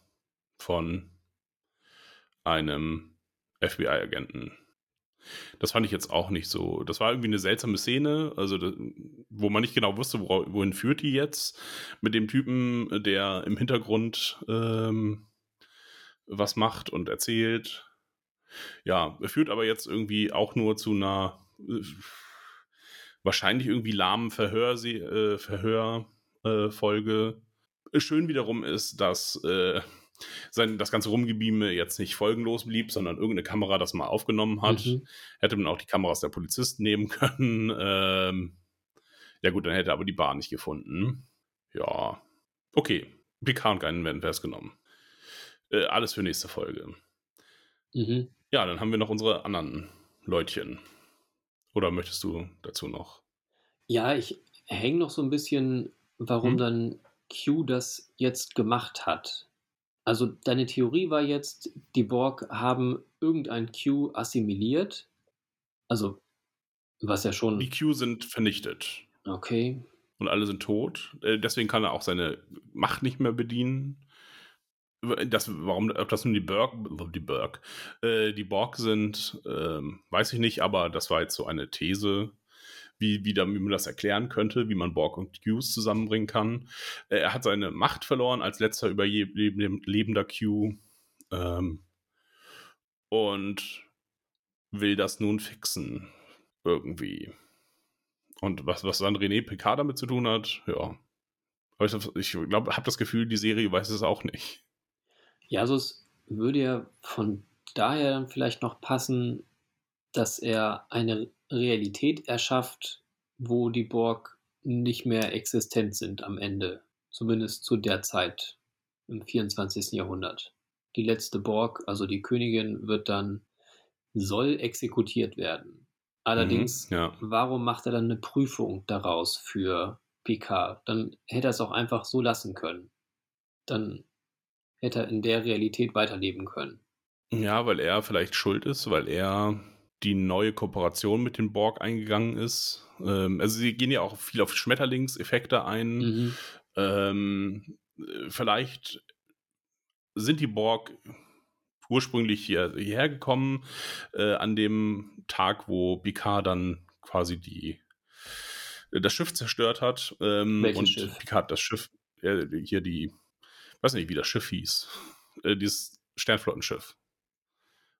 von einem FBI-Agenten. Das fand ich jetzt auch nicht so. Das war irgendwie eine seltsame Szene, also wo man nicht genau wusste, wohin führt die jetzt mit dem Typen, der im Hintergrund ähm, was macht und erzählt. Ja, führt aber jetzt irgendwie auch nur zu einer äh, wahrscheinlich irgendwie lahmen Verhör, äh, Verhörfolge. Äh, Schön wiederum ist, dass äh, sein, das ganze Rumgebieme jetzt nicht folgenlos blieb, sondern irgendeine Kamera das mal aufgenommen hat. Mhm. Hätte man auch die Kameras der Polizisten nehmen können. Ähm, ja gut, dann hätte er aber die Bahn nicht gefunden. Ja, okay. PK und Geinen werden festgenommen. Äh, alles für nächste Folge. Mhm. Ja, dann haben wir noch unsere anderen Leutchen. Oder möchtest du dazu noch? Ja, ich hänge noch so ein bisschen, warum hm? dann Q das jetzt gemacht hat. Also deine Theorie war jetzt, die Borg haben irgendein Q assimiliert. Also, was ja schon. Die Q sind vernichtet. Okay. Und alle sind tot. Äh, deswegen kann er auch seine Macht nicht mehr bedienen. Das, warum, ob das nun die Borg, die Borg, äh, die Borg sind, äh, weiß ich nicht, aber das war jetzt so eine These, wie, wie, da, wie man das erklären könnte, wie man Borg und Qs zusammenbringen kann. Äh, er hat seine Macht verloren als letzter überlebender Q ähm, und will das nun fixen. Irgendwie. Und was, was dann René Picard damit zu tun hat, ja. Aber ich, ich glaube, habe das Gefühl, die Serie weiß es auch nicht. Ja, also es würde ja von daher dann vielleicht noch passen, dass er eine Realität erschafft, wo die Borg nicht mehr existent sind am Ende. Zumindest zu der Zeit im 24. Jahrhundert. Die letzte Borg, also die Königin, wird dann, soll exekutiert werden. Allerdings, mhm, ja. warum macht er dann eine Prüfung daraus für PK? Dann hätte er es auch einfach so lassen können. Dann hätte er in der Realität weiterleben können. Ja, weil er vielleicht schuld ist, weil er die neue Kooperation mit den Borg eingegangen ist. Ähm, also sie gehen ja auch viel auf Schmetterlingseffekte ein. Mhm. Ähm, äh, vielleicht sind die Borg ursprünglich hier, hierher gekommen, äh, an dem Tag, wo Picard dann quasi die, das Schiff zerstört hat. Ähm, Welches und Schiff? Picard das Schiff, äh, hier die, weiß nicht, wie das Schiff hieß. Äh, dieses Sternflottenschiff.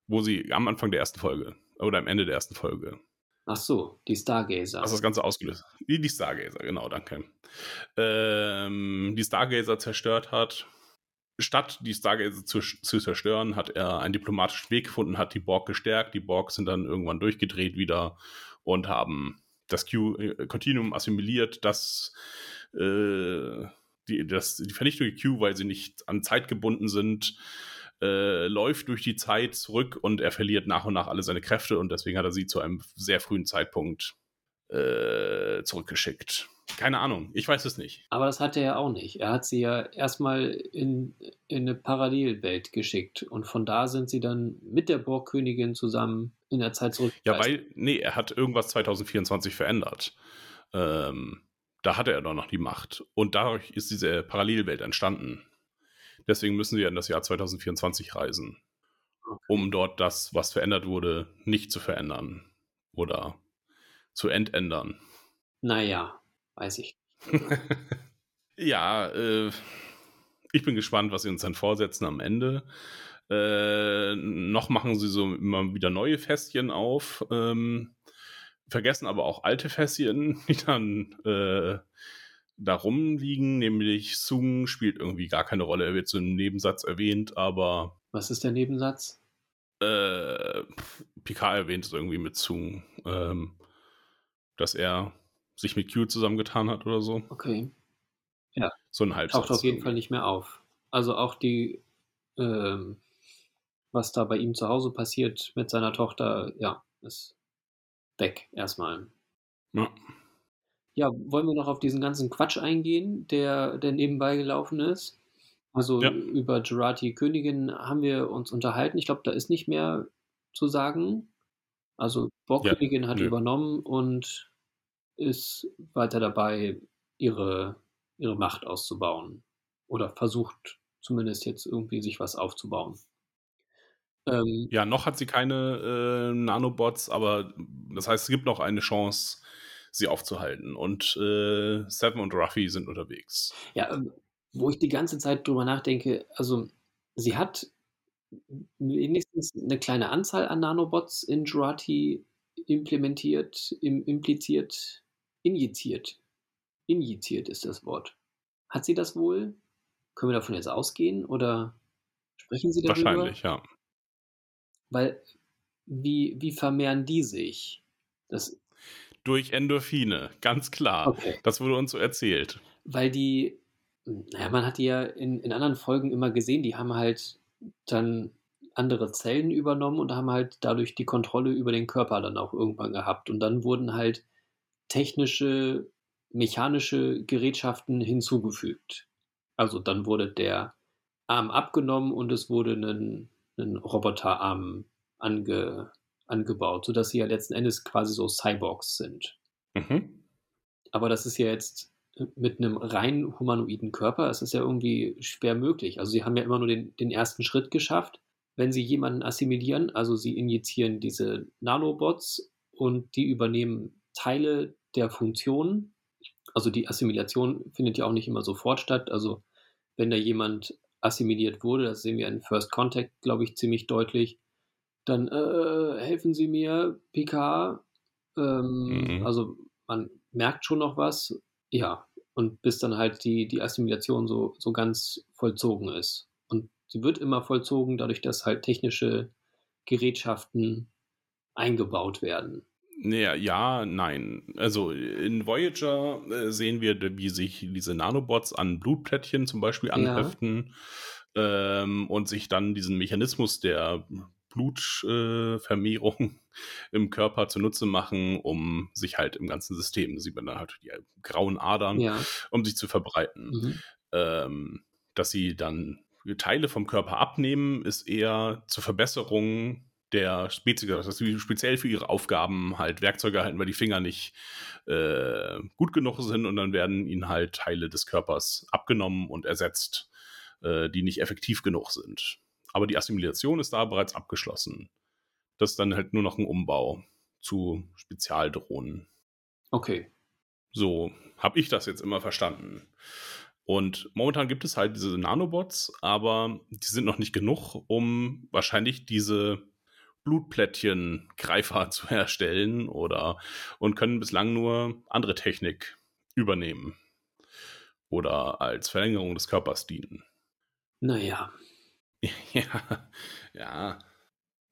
Wo sie am Anfang der ersten Folge oder am Ende der ersten Folge Ach so, die Stargazer. was das Ganze ausgelöst. Die, die Stargazer, genau, danke. Ähm, die Stargazer zerstört hat. Statt die Stargazer zu, zu zerstören, hat er einen diplomatischen Weg gefunden, hat die Borg gestärkt. Die Borg sind dann irgendwann durchgedreht wieder und haben das Q-Continuum assimiliert, das, äh, die, das die Vernichtung der Q, weil sie nicht an Zeit gebunden sind, äh, läuft durch die Zeit zurück und er verliert nach und nach alle seine Kräfte und deswegen hat er sie zu einem sehr frühen Zeitpunkt äh, zurückgeschickt. Keine Ahnung, ich weiß es nicht. Aber das hat er ja auch nicht. Er hat sie ja erstmal in, in eine Parallelwelt geschickt und von da sind sie dann mit der Borgkönigin zusammen in der Zeit zurück. Ja, weil, nee, er hat irgendwas 2024 verändert. Ähm, da hatte er doch noch die Macht. Und dadurch ist diese Parallelwelt entstanden. Deswegen müssen sie in das Jahr 2024 reisen, um dort das, was verändert wurde, nicht zu verändern oder zu entändern. Naja, weiß ich. ja, äh, ich bin gespannt, was sie uns dann vorsetzen am Ende. Äh, noch machen sie so immer wieder neue Fässchen auf, ähm, vergessen aber auch alte Fässchen, die dann äh, da rumliegen, nämlich Sung spielt irgendwie gar keine Rolle. Er wird so im Nebensatz erwähnt, aber Was ist der Nebensatz? äh, Picard erwähnt es irgendwie mit Sung, ähm, dass er sich mit Q zusammengetan hat oder so. Okay. So ein Halbsatz. Taucht auf jeden irgendwie. Fall nicht mehr auf. Also auch die, ähm, was da bei ihm zu Hause passiert mit seiner Tochter, ja, ist weg erstmal. Ja. Ja, wollen wir noch auf diesen ganzen Quatsch eingehen, der, der nebenbei gelaufen ist? Also Ja. über Gerati Königin haben wir uns unterhalten. Ich glaube, da ist nicht mehr zu sagen. Also Borgkönigin hat nö. übernommen und ist weiter dabei, ihre, ihre Macht auszubauen. Oder versucht zumindest jetzt irgendwie sich was aufzubauen. Ähm, Ja, noch hat sie keine äh, Nanobots, aber das heißt, es gibt noch eine Chance, sie aufzuhalten. Und äh, Seven und Ruffy sind unterwegs. Ja, ähm, wo ich die ganze Zeit drüber nachdenke, also sie hat wenigstens eine kleine Anzahl an Nanobots in Jurati implementiert, im, impliziert, injiziert. Injiziert ist das Wort. Hat sie das wohl? Können wir davon jetzt ausgehen oder sprechen Sie darüber? Wahrscheinlich, ja. Weil, wie, wie vermehren die sich? Das, Durch Endorphine, ganz klar. okay. Das wurde uns so erzählt. weil die, naja, man hat die ja in, in anderen Folgen immer gesehen, die haben halt dann andere Zellen übernommen und haben halt dadurch die Kontrolle über den Körper dann auch irgendwann gehabt. Und dann wurden halt technische, mechanische Gerätschaften hinzugefügt. Also dann wurde der Arm abgenommen und es wurde ein, ein Roboterarm ange, angebaut, sodass sie ja letzten Endes quasi so Cyborgs sind. Mhm. Aber das ist ja jetzt mit einem rein humanoiden Körper, es ist ja irgendwie schwer möglich. Also sie haben ja immer nur den, den ersten Schritt geschafft. Wenn sie jemanden assimilieren, also sie injizieren diese Nanobots und die übernehmen Teile der Funktionen. Also die Assimilation findet ja auch nicht immer sofort statt. Also wenn da jemand assimiliert wurde, das sehen wir in First Contact, glaube ich, ziemlich deutlich, dann äh, helfen Sie mir, Picard. Ähm, Mhm. Also man merkt schon noch was, ja, und bis dann halt die, die Assimilation so, so ganz vollzogen ist. Und sie wird immer vollzogen, dadurch, dass halt technische Gerätschaften eingebaut werden. Naja, ja, nein. Also in Voyager äh, sehen wir, wie sich diese Nanobots an Blutplättchen zum Beispiel Ja. anheften ähm, und sich dann diesen Mechanismus der Blutvermehrung äh, im Körper zunutze machen, um sich halt im ganzen System, da sieht man dann halt die grauen Adern, Ja. um sich zu verbreiten. Mhm. ähm, dass sie dann Teile vom Körper abnehmen, ist eher zur Verbesserung der Spezies, dass sie speziell für ihre Aufgaben halt Werkzeuge halten, weil die Finger nicht äh, gut genug sind und dann werden ihnen halt Teile des Körpers abgenommen und ersetzt, äh, die nicht effektiv genug sind. Aber die Assimilation ist da bereits abgeschlossen. Das ist dann halt nur noch ein Umbau zu Spezialdrohnen. Okay. So habe ich das jetzt immer verstanden. Und momentan gibt es halt diese Nanobots, aber die sind noch nicht genug, um wahrscheinlich diese Blutplättchen-Greifer zu herstellen oder und können bislang nur andere Technik übernehmen oder als Verlängerung des Körpers dienen. Naja. ja, ja.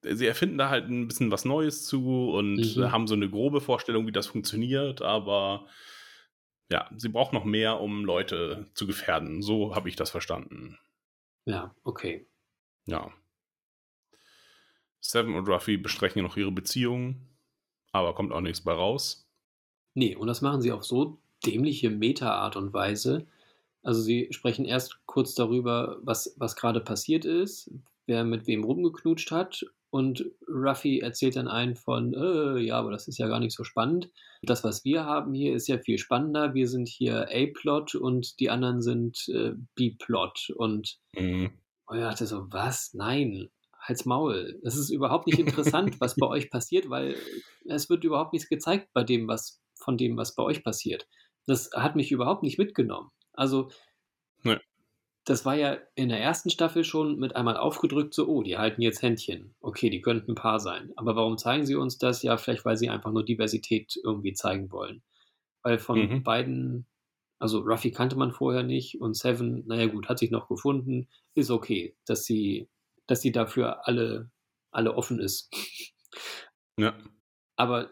Sie erfinden da halt ein bisschen was Neues zu und mhm. haben so eine grobe Vorstellung, wie das funktioniert, aber ja, sie braucht noch mehr, um Leute zu gefährden. So habe ich das verstanden. Ja, okay. Ja. Seven und Ruffy besprechen noch ihre Beziehung, aber kommt auch nichts bei raus. Nee, und das machen sie auf so dämliche Meta-Art und Weise. Also sie sprechen erst kurz darüber, was, was gerade passiert ist, wer mit wem rumgeknutscht hat und Ruffy erzählt dann einen von, äh, ja, aber das ist ja gar nicht so spannend. Das, was wir haben hier, ist ja viel spannender. Wir sind hier A-Plot und die anderen sind äh, B-Plot. Und mhm. oh ja, dachte so, was? Nein, halt's Maul. Das ist überhaupt nicht interessant, was bei euch passiert, weil es wird überhaupt nichts gezeigt bei dem, was, von dem, was bei euch passiert. Das hat mich überhaupt nicht mitgenommen. Also, nee das war ja in der ersten Staffel schon mit einmal aufgedrückt, so, oh, die halten jetzt Händchen. Okay, die könnten ein Paar sein. Aber warum zeigen sie uns das? Ja, vielleicht, weil sie einfach nur Diversität irgendwie zeigen wollen. Weil von mhm. beiden, also Ruffy kannte man vorher nicht und Seven, naja gut, hat sich noch gefunden, ist okay, dass sie, dass sie dafür alle, alle offen ist. Ja. Aber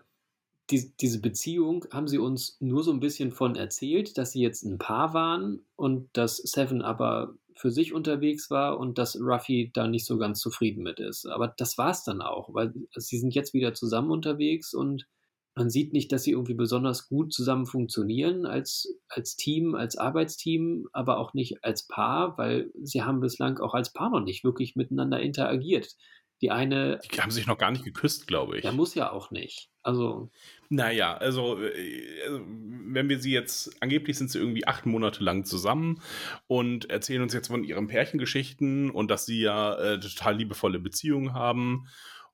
die, diese Beziehung haben sie uns nur so ein bisschen von erzählt, dass sie jetzt ein Paar waren und dass Seven aber für sich unterwegs war und dass Ruffy da nicht so ganz zufrieden mit ist. Aber das war es dann auch, weil sie sind jetzt wieder zusammen unterwegs und man sieht nicht, dass sie irgendwie besonders gut zusammen funktionieren als, als Team, als Arbeitsteam, aber auch nicht als Paar, weil sie haben bislang auch als Paar noch nicht wirklich miteinander interagiert. Die eine. Die haben sich noch gar nicht geküsst, glaube ich. Ja, muss ja auch nicht. Also. Naja, also, äh, also, wenn wir sie jetzt, angeblich sind sie irgendwie acht Monate lang zusammen und erzählen uns jetzt von ihren Pärchengeschichten und dass sie ja äh, total liebevolle Beziehungen haben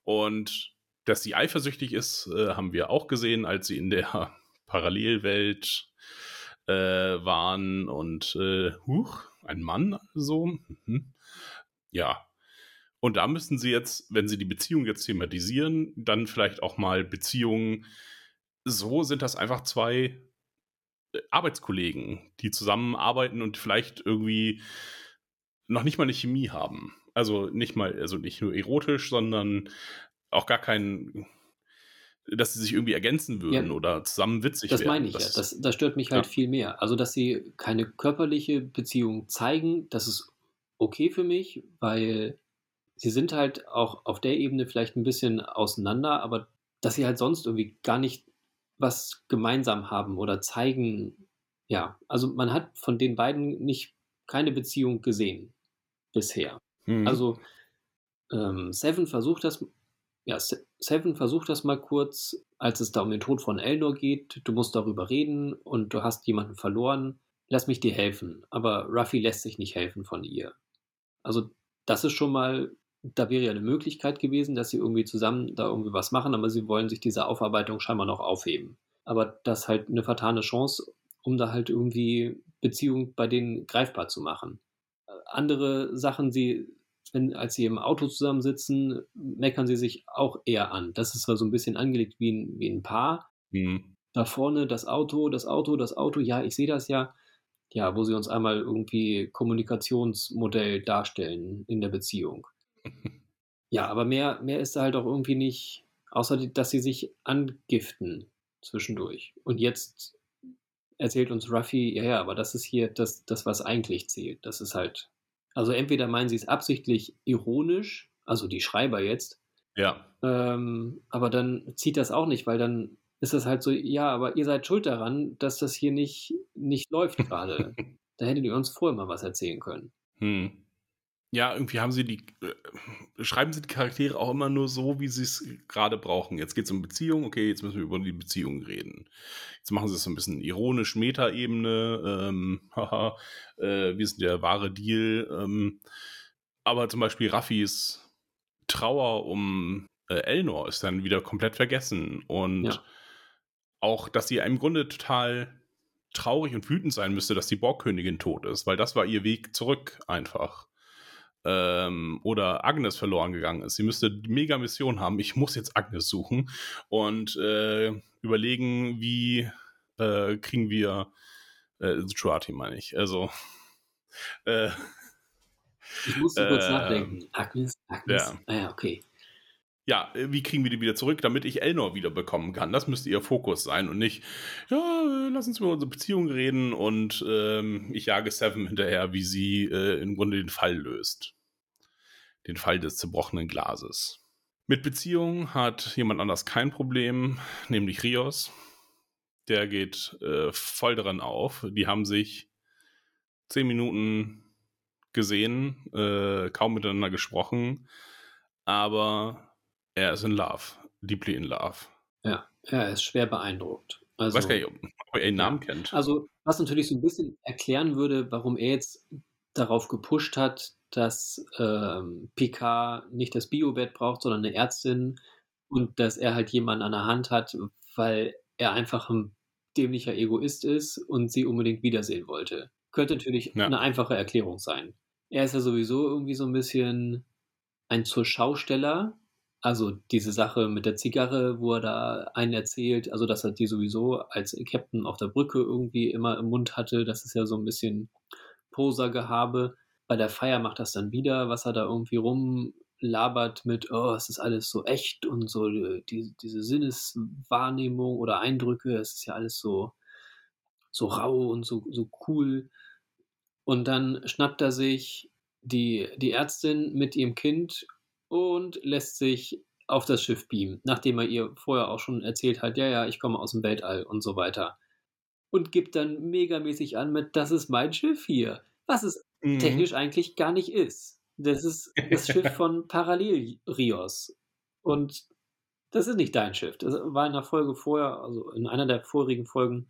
und dass sie eifersüchtig ist, äh, haben wir auch gesehen, als sie in der Parallelwelt äh, waren und, äh, huch, ein Mann so. Mhm. Ja, und da müssen sie jetzt, wenn sie die Beziehung jetzt thematisieren, dann vielleicht auch mal Beziehungen. So sind das einfach zwei äh, Arbeitskollegen, die zusammenarbeiten und vielleicht irgendwie noch nicht mal eine Chemie haben. Also nicht mal, also nicht nur erotisch, sondern auch gar keinen, dass sie sich irgendwie ergänzen würden ja, oder zusammen witzig das werden. Das meine ich ja. Das, das stört mich halt ja. viel mehr. Also, dass sie keine körperliche Beziehung zeigen, das ist okay für mich, weil sie sind halt auch auf der Ebene vielleicht ein bisschen auseinander, aber dass sie halt sonst irgendwie gar nicht was gemeinsam haben oder zeigen. Ja, also man hat von den beiden nicht keine Beziehung gesehen bisher. Mhm. Also ähm, Seven versucht das, ja, Seven versucht das mal kurz, als es da um den Tod von Elnor geht. Du musst darüber reden und du hast jemanden verloren. Lass mich dir helfen. Aber Ruffy lässt sich nicht helfen von ihr. Also das ist schon mal da wäre ja eine Möglichkeit gewesen, dass sie irgendwie zusammen da irgendwie was machen, aber sie wollen sich diese Aufarbeitung scheinbar noch aufheben. Aber das ist halt eine vertane Chance, um da halt irgendwie Beziehungen bei denen greifbar zu machen. Andere Sachen, sie, wenn, als sie im Auto zusammensitzen, meckern sie sich auch eher an. Das ist zwar so ein bisschen angelegt wie ein, wie ein Paar. Mhm. Da vorne das Auto, das Auto, das Auto, ja, ich sehe das ja. Ja, wo sie uns einmal irgendwie Kommunikationsmodell darstellen in der Beziehung. Ja, aber mehr, mehr ist da halt auch irgendwie nicht, außer dass sie sich angiften zwischendurch. Und jetzt erzählt uns Ruffy, ja, ja, aber das ist hier das, das, was eigentlich zählt. Das ist halt, also entweder meinen sie es absichtlich ironisch, also die Schreiber jetzt, ja. Ähm, aber dann zieht das auch nicht, weil dann ist es halt so, ja, aber ihr seid schuld daran, dass das hier nicht, nicht läuft gerade. da hättet ihr uns vorher mal was erzählen können. Hm. Ja, irgendwie haben sie die, äh, schreiben sie die Charaktere auch immer nur so, wie sie es gerade brauchen. Jetzt geht es um Beziehung, okay, jetzt müssen wir über die Beziehung reden. Jetzt machen sie es so ein bisschen ironisch, Meta-Ebene, ähm, haha, äh, wir sind der wahre Deal. Ähm, aber zum Beispiel Raffis Trauer um äh, Elnor ist dann wieder komplett vergessen. Und Ja. auch, dass sie im Grunde total traurig und wütend sein müsste, dass die Borgkönigin tot ist, weil das war ihr Weg zurück einfach. Ähm, oder Agnes verloren gegangen ist. Sie müsste die Mega-Mission haben. Ich muss jetzt Agnes suchen und äh, überlegen, wie äh, kriegen wir äh, Truati, meine ich. Also äh, Ich musste kurz Ähm, nachdenken. Agnes, Agnes. ja. Ah ja, okay. ja, äh, wie kriegen wir die wieder zurück, damit ich Elnor wieder bekommen kann? Das müsste ihr Fokus sein und nicht, ja, äh, lass uns über unsere Beziehung reden und ähm, ich jage Seven hinterher, wie sie äh, im Grunde den Fall löst. Den Fall des zerbrochenen Glases. Mit Beziehung hat jemand anders kein Problem, nämlich Rios. Der geht äh, voll daran auf. Die haben sich zehn Minuten gesehen, äh, kaum miteinander gesprochen, aber er ist in Love, deeply in Love. Ja, er ist schwer beeindruckt. Ich Also, weiß gar nicht, ob, ob er ihren Namen kennt. also, was natürlich so ein bisschen erklären würde, warum er jetzt darauf gepusht hat, dass ähm, Picard nicht das Biobett braucht, sondern eine Ärztin und dass er halt jemanden an der Hand hat, weil er einfach ein dämlicher Egoist ist und sie unbedingt wiedersehen wollte. Könnte natürlich Ja. eine einfache Erklärung sein. Er ist ja sowieso irgendwie so ein bisschen ein zur Schausteller. Also diese Sache mit der Zigarre, wo er da einen erzählt, also dass er die sowieso als Captain auf der Brücke irgendwie immer im Mund hatte, das ist ja so ein bisschen Posergehabe. Bei der Feier macht das dann wieder, was er da irgendwie rumlabert mit, oh, es ist alles so echt und so äh, die, diese Sinneswahrnehmung oder Eindrücke, es ist ja alles so, so rau und so, so cool. Und dann schnappt er sich die, die Ärztin mit ihrem Kind und lässt sich auf das Schiff beamen, nachdem er ihr vorher auch schon erzählt hat, ja, ja, ich komme aus dem Weltall und so weiter. Und gibt dann megamäßig an mit, das ist mein Schiff hier. Was es Mhm. technisch eigentlich gar nicht ist. Das ist das Schiff von Parallel Rios. Und das ist nicht dein Schiff. Das war in der Folge vorher, also in einer der vorigen Folgen,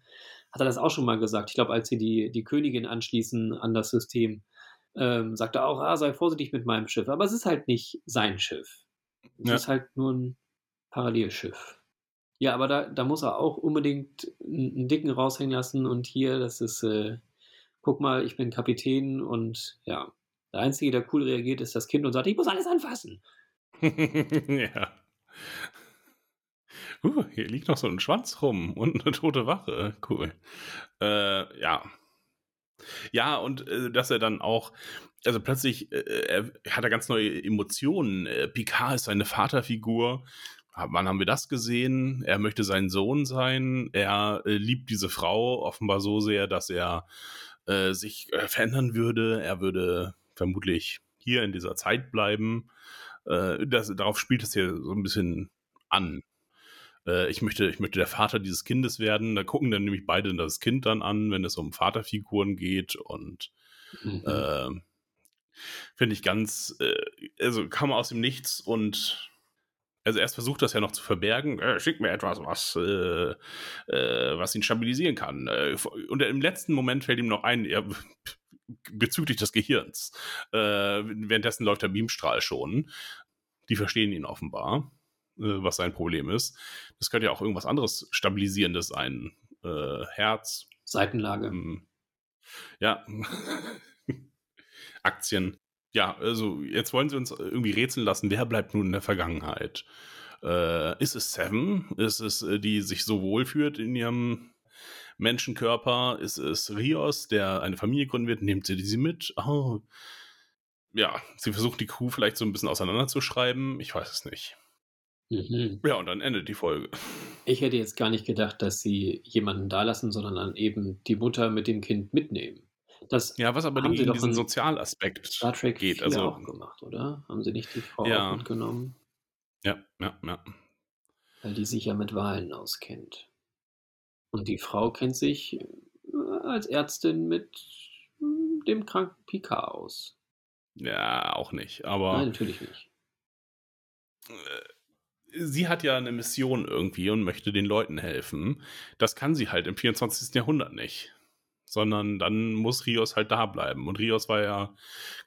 hat er das auch schon mal gesagt. Ich glaube, als sie die, die Königin anschließen an das System, ähm, sagt er auch, ah, sei vorsichtig mit meinem Schiff. Aber es ist halt nicht sein Schiff. Es Ja. ist halt nur ein Parallelschiff. Ja, aber da, da muss er auch unbedingt einen, einen dicken raushängen lassen. Und hier, das ist, äh, guck mal, ich bin Kapitän und ja, der Einzige, der cool reagiert, ist das Kind und sagt, ich muss alles anfassen. ja. Uh, hier liegt noch so ein Schwanz rum und eine tote Wache. Cool. Äh, ja. Ja, und äh, dass er dann auch, also plötzlich äh, er hat er ganz neue Emotionen. Äh, Picard ist seine Vaterfigur. Wann haben wir das gesehen? Er möchte sein Sohn sein. Er äh, liebt diese Frau offenbar so sehr, dass er äh, sich äh, verändern würde. Er würde vermutlich hier in dieser Zeit bleiben. Äh, das, darauf spielt es hier so ein bisschen an. Äh, ich, möchte, ich möchte der Vater dieses Kindes werden. Da gucken dann nämlich beide das Kind dann an, wenn es um Vaterfiguren geht. Und Mhm. finde ich ganz, also kam aus dem Nichts und also erst versucht das ja noch zu verbergen, äh, schick mir etwas, was, äh, äh, was ihn stabilisieren kann. Äh, und im letzten Moment fällt ihm noch ein, ja, bezüglich des Gehirns. Äh, währenddessen läuft der Beamstrahl schon. Die verstehen ihn offenbar, äh, was sein Problem ist. Das könnte ja auch irgendwas anderes Stabilisierendes sein. Herz, Seitenlage. ähm, ja, Aktien. Ja, also jetzt wollen sie uns irgendwie rätseln lassen, wer bleibt nun in der Vergangenheit? Äh, ist es Seven? Ist es, äh, die sich so wohlfühlt in ihrem Menschenkörper? Ist es Rios, der eine Familie gründen wird? Nehmt sie sie mit? Oh. Ja, sie versucht die Crew vielleicht so ein bisschen auseinanderzuschreiben. Ich weiß es nicht. Mhm. Ja, und dann endet die Folge. Ich hätte jetzt gar nicht gedacht, dass sie jemanden da lassen, sondern dann eben die Mutter mit dem Kind mitnehmen. Das Ja, was aber Haben sie doch diesen Sozialaspekt Star Trek geht. Also, auch gemacht, oder? Haben sie nicht die Frau Ja. mitgenommen? ja, ja, ja. Weil die sich ja mit Wahlen auskennt. Und die Frau kennt sich äh, als Ärztin mit äh, dem kranken Picard aus. Ja, auch nicht. Aber Nein, natürlich nicht. sie hat ja eine Mission irgendwie und möchte den Leuten helfen. Das kann sie halt im 24. Jahrhundert nicht. Sondern dann muss Rios halt da bleiben. Und Rios war ja,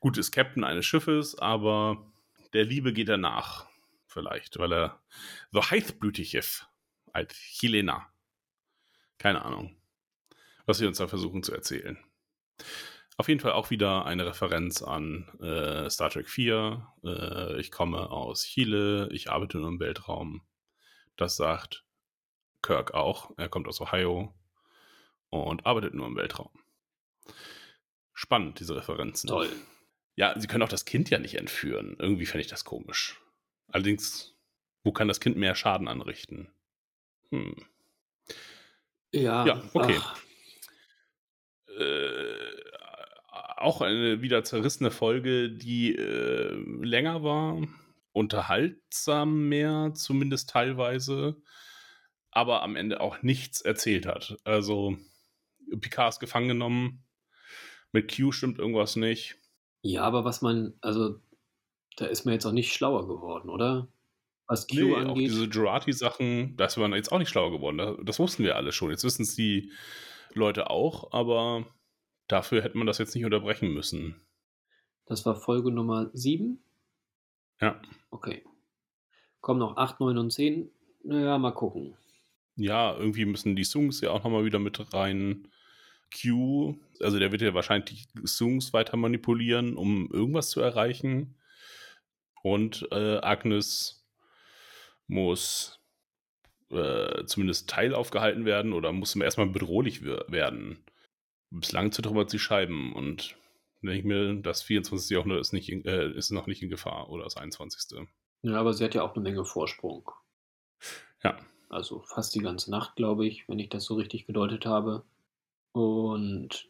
gut, ist Captain eines Schiffes, aber der Liebe geht er nach. Vielleicht, weil er so heißblütig ist. Als Chilena. Keine Ahnung, was sie uns da versuchen zu erzählen. Auf jeden Fall auch wieder eine Referenz an äh, Star Trek 4. Äh, ich komme aus Chile, ich arbeite nur im Weltraum. Das sagt Kirk auch. Er kommt aus Ohio und arbeitet nur im Weltraum. Spannend, diese Referenzen. Toll. Ja, sie können auch das Kind ja nicht entführen. Irgendwie fände ich das komisch. Allerdings, wo kann das Kind mehr Schaden anrichten? Hm. Ja, Ja, okay. ach, Äh, auch eine wieder zerrissene Folge, die äh, länger war, unterhaltsam mehr, zumindest teilweise, aber am Ende auch nichts erzählt hat. Also Picard ist gefangen genommen, mit Q stimmt irgendwas nicht. ja, aber was man, also da ist man jetzt auch nicht schlauer geworden, oder? Was Q Nee, auch angeht. diese Jurati-Sachen, da ist man jetzt auch nicht schlauer geworden. Das, das wussten wir alle schon. Jetzt wissen es die Leute auch, aber dafür hätte man das jetzt nicht unterbrechen müssen. Das war Folge Nummer 7. Ja. Okay. Kommen noch 8, 9 und 10. Naja, mal gucken. Ja, irgendwie müssen die Songs ja auch nochmal wieder mit rein. Q, also der wird ja wahrscheinlich die Songs weiter manipulieren, um irgendwas zu erreichen. Und äh, Agnes muss äh, zumindest teilaufgehalten werden oder muss erstmal bedrohlich werden. Bislang zertrümmert sie Scheiben und denke ich mir, das 24. Jahrhundert ist, nicht in, äh, ist noch nicht in Gefahr oder das 21. Ja, aber sie hat ja auch eine Menge Vorsprung. Ja. Also fast die ganze Nacht, glaube ich, wenn ich das so richtig gedeutet habe. Und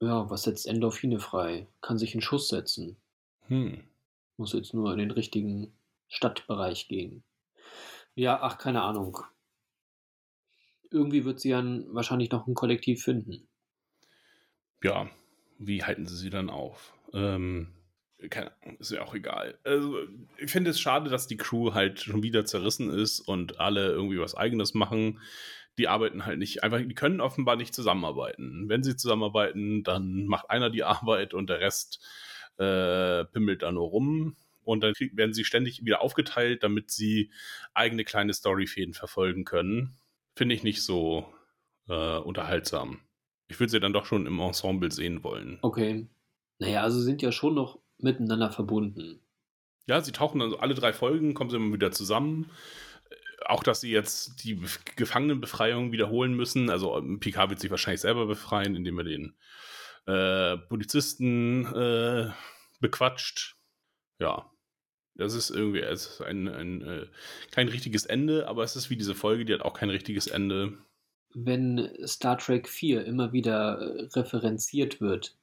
ja, was setzt Endorphine frei? Kann sich in Schuss setzen. Hm. Muss jetzt nur in den richtigen Stadtbereich gehen. Ja, ach, keine Ahnung. Irgendwie wird sie dann wahrscheinlich noch ein Kollektiv finden. ja, wie halten sie sie dann auf? Ähm, keine Ahnung, ist ja auch egal. Also, ich finde es schade, dass die Crew halt schon wieder zerrissen ist und alle irgendwie was Eigenes machen. Die arbeiten halt nicht, einfach, die können offenbar nicht zusammenarbeiten. Wenn sie zusammenarbeiten, dann macht einer die Arbeit und der Rest äh, pimmelt da nur rum. Und dann krieg, werden sie ständig wieder aufgeteilt, damit sie eigene kleine Storyfäden verfolgen können. Finde ich nicht so äh, unterhaltsam. Ich würde sie dann doch schon im Ensemble sehen wollen. Okay. Naja, also sind ja schon noch miteinander verbunden. Ja, sie tauchen dann so alle drei Folgen, kommen sie immer wieder zusammen. Auch, dass sie jetzt die Bef- Gefangenenbefreiung wiederholen müssen. Also ähm, Picard wird sich wahrscheinlich selber befreien, indem er den äh, Polizisten äh, bequatscht. Ja, das ist irgendwie es ist ein, ein äh, kein richtiges Ende, aber es ist wie diese Folge, die hat auch kein richtiges Ende. Wenn Star Trek 4 immer wieder äh, referenziert wird,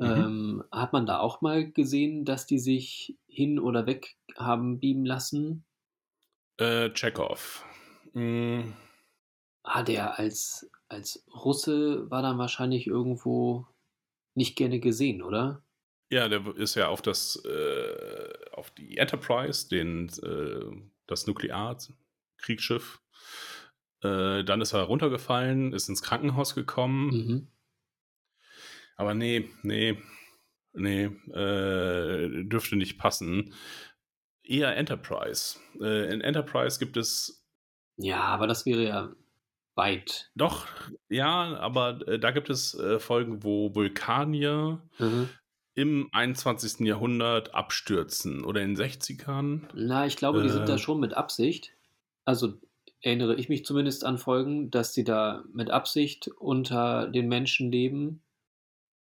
Mhm. ähm, hat man da auch mal gesehen, dass die sich hin oder weg haben beamen lassen? Äh, Chekhov. Mm, Ah, der als, als Russe war dann wahrscheinlich irgendwo nicht gerne gesehen, oder? Ja, der ist ja auf das, äh, auf die Enterprise, den, äh, das Nuklearkriegsschiff. Äh, dann ist er runtergefallen, ist ins Krankenhaus gekommen. Mhm. Aber nee, nee, nee, äh, dürfte nicht passen. Eher Enterprise. Äh, in Enterprise gibt es Ja, aber das wäre ja weit. doch, ja, aber äh, da gibt es äh, Folgen, wo Vulkanier Mhm. im 21. Jahrhundert abstürzen oder in den 60ern. Na, ich glaube, die Äh. sind da schon mit Absicht. Also erinnere ich mich zumindest an Folgen, dass sie da mit Absicht unter den Menschen leben,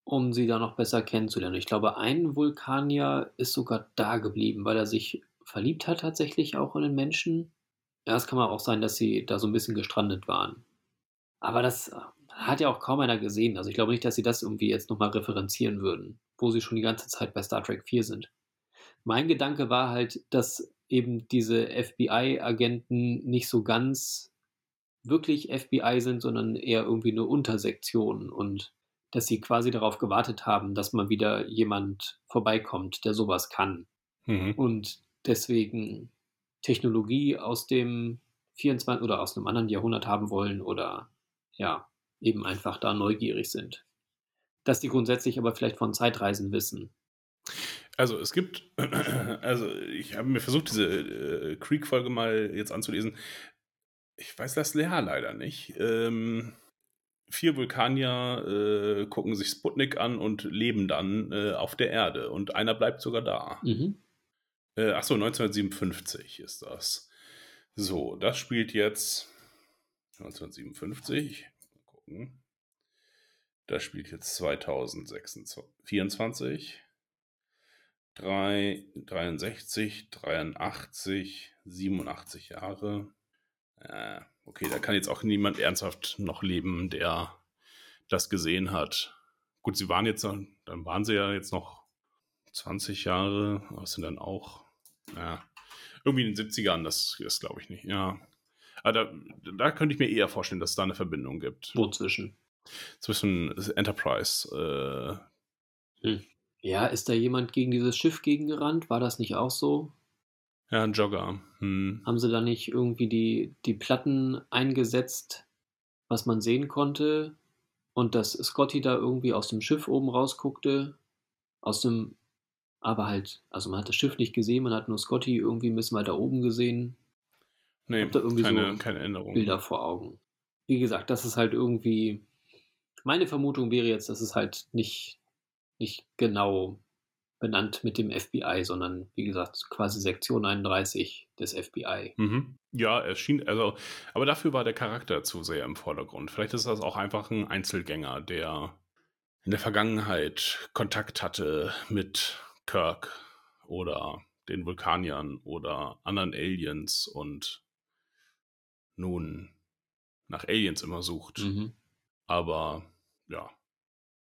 um sie da noch besser kennenzulernen. Ich glaube, ein Vulkanier ist sogar da geblieben, weil er sich verliebt hat tatsächlich auch in den Menschen. Ja, es kann auch sein, dass sie da so ein bisschen gestrandet waren. Aber das äh, hat ja auch kaum einer gesehen. Also ich glaube nicht, dass sie das irgendwie jetzt nochmal referenzieren würden, wo sie schon die ganze Zeit bei Star Trek 4 sind. Mein Gedanke war halt, dass eben diese FBI-Agenten nicht so ganz wirklich FBI sind, sondern eher irgendwie eine Untersektion und dass sie quasi darauf gewartet haben, dass mal wieder jemand vorbeikommt, der sowas kann. Mhm. Und deswegen Technologie aus dem 24 oder aus einem anderen Jahrhundert haben wollen oder ja, eben einfach da neugierig sind. Dass die grundsätzlich aber vielleicht von Zeitreisen wissen. Also es gibt, also ich habe mir versucht, diese äh, Creek-Folge mal jetzt anzulesen. Ich weiß das Lehr leider nicht. Ähm, vier Vulkanier äh, gucken sich Sputnik an und leben dann äh, auf der Erde und einer bleibt sogar da. Mhm. Äh, achso, 1957 ist das. So, das spielt jetzt 1957. Mal gucken. Das spielt jetzt 2024. 3, 63, 83, 87 Jahre. Äh, okay, da kann jetzt auch niemand ernsthaft noch leben, der das gesehen hat. Gut, sie waren jetzt, dann waren sie ja jetzt noch 20 Jahre, aber sind dann auch, ja, irgendwie in den 70ern, das ist glaube ich nicht, ja. Aber da, da könnte ich mir eher vorstellen, dass es da eine Verbindung gibt. Wo zwischen? Zwischen Enterprise. Äh, hm. Ja, ist da jemand gegen dieses Schiff gegengerannt? War das nicht auch so? Ja, ein Jogger. Hm. Haben sie da nicht irgendwie die, die Platten eingesetzt, was man sehen konnte? Und dass Scotty da irgendwie aus dem Schiff oben rausguckte? Aus dem, aber halt, also man hat das Schiff nicht gesehen, man hat nur Scotty irgendwie ein bisschen weiter oben gesehen. Nee, da irgendwie keine, so keine Änderung. Bilder vor Augen. Wie gesagt, das ist halt irgendwie. Meine Vermutung wäre jetzt, dass es halt nicht, nicht genau benannt mit dem FBI, sondern wie gesagt, quasi Sektion 31 des FBI. Mhm. Ja, es schien, also, aber dafür war der Charakter zu sehr im Vordergrund. Vielleicht ist das auch einfach ein Einzelgänger, der in der Vergangenheit Kontakt hatte mit Kirk oder den Vulkaniern oder anderen Aliens und nun nach Aliens immer sucht. Mhm. Aber ja.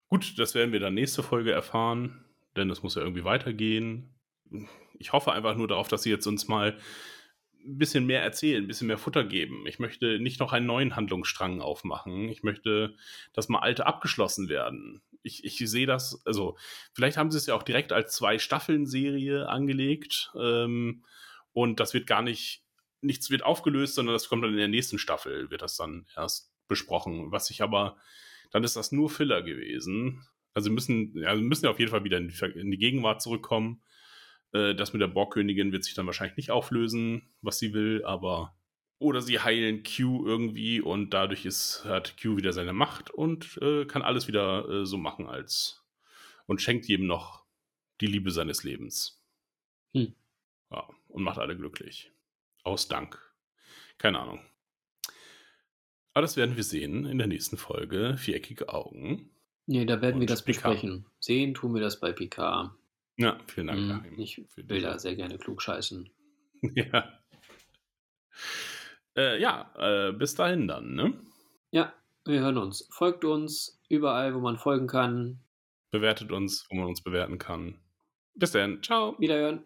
Gut, das werden wir dann nächste Folge erfahren, denn es muss ja irgendwie weitergehen. Ich hoffe einfach nur darauf, dass sie jetzt uns mal ein bisschen mehr erzählen, ein bisschen mehr Futter geben. Ich möchte nicht noch einen neuen Handlungsstrang aufmachen. Ich möchte, dass mal alte abgeschlossen werden. Ich, ich sehe das, also vielleicht haben sie es ja auch direkt als zwei Staffeln Serie angelegt ähm, und das wird gar nicht, nichts wird aufgelöst, sondern das kommt dann in der nächsten Staffel, wird das dann erst besprochen. Was ich aber, dann ist das nur Filler gewesen. Also müssen, ja, müssen ja auf jeden Fall wieder in die, in die Gegenwart zurückkommen. Äh, Das mit der Borgkönigin wird sich dann wahrscheinlich nicht auflösen, was sie will, aber. Oder sie heilen Q irgendwie und dadurch ist, hat Q wieder seine Macht und äh, kann alles wieder äh, so machen als. und schenkt jedem noch die Liebe seines Lebens. Hm. Ja, und macht alle glücklich. Aus Dank. Keine Ahnung. Aber das werden wir sehen in der nächsten Folge. Viereckige Augen. Nee, da werden wir das Picard. besprechen. Sehen tun wir das bei Picard. Ja, vielen Dank. Mhm, Achim, Ich will da sehr gerne klug scheißen. Ja. Äh, ja, äh, bis dahin dann, ne? Ja, wir hören uns. Folgt uns überall, wo man folgen kann. Bewertet uns, wo man uns bewerten kann. Bis dann. Ciao. Wiederhören.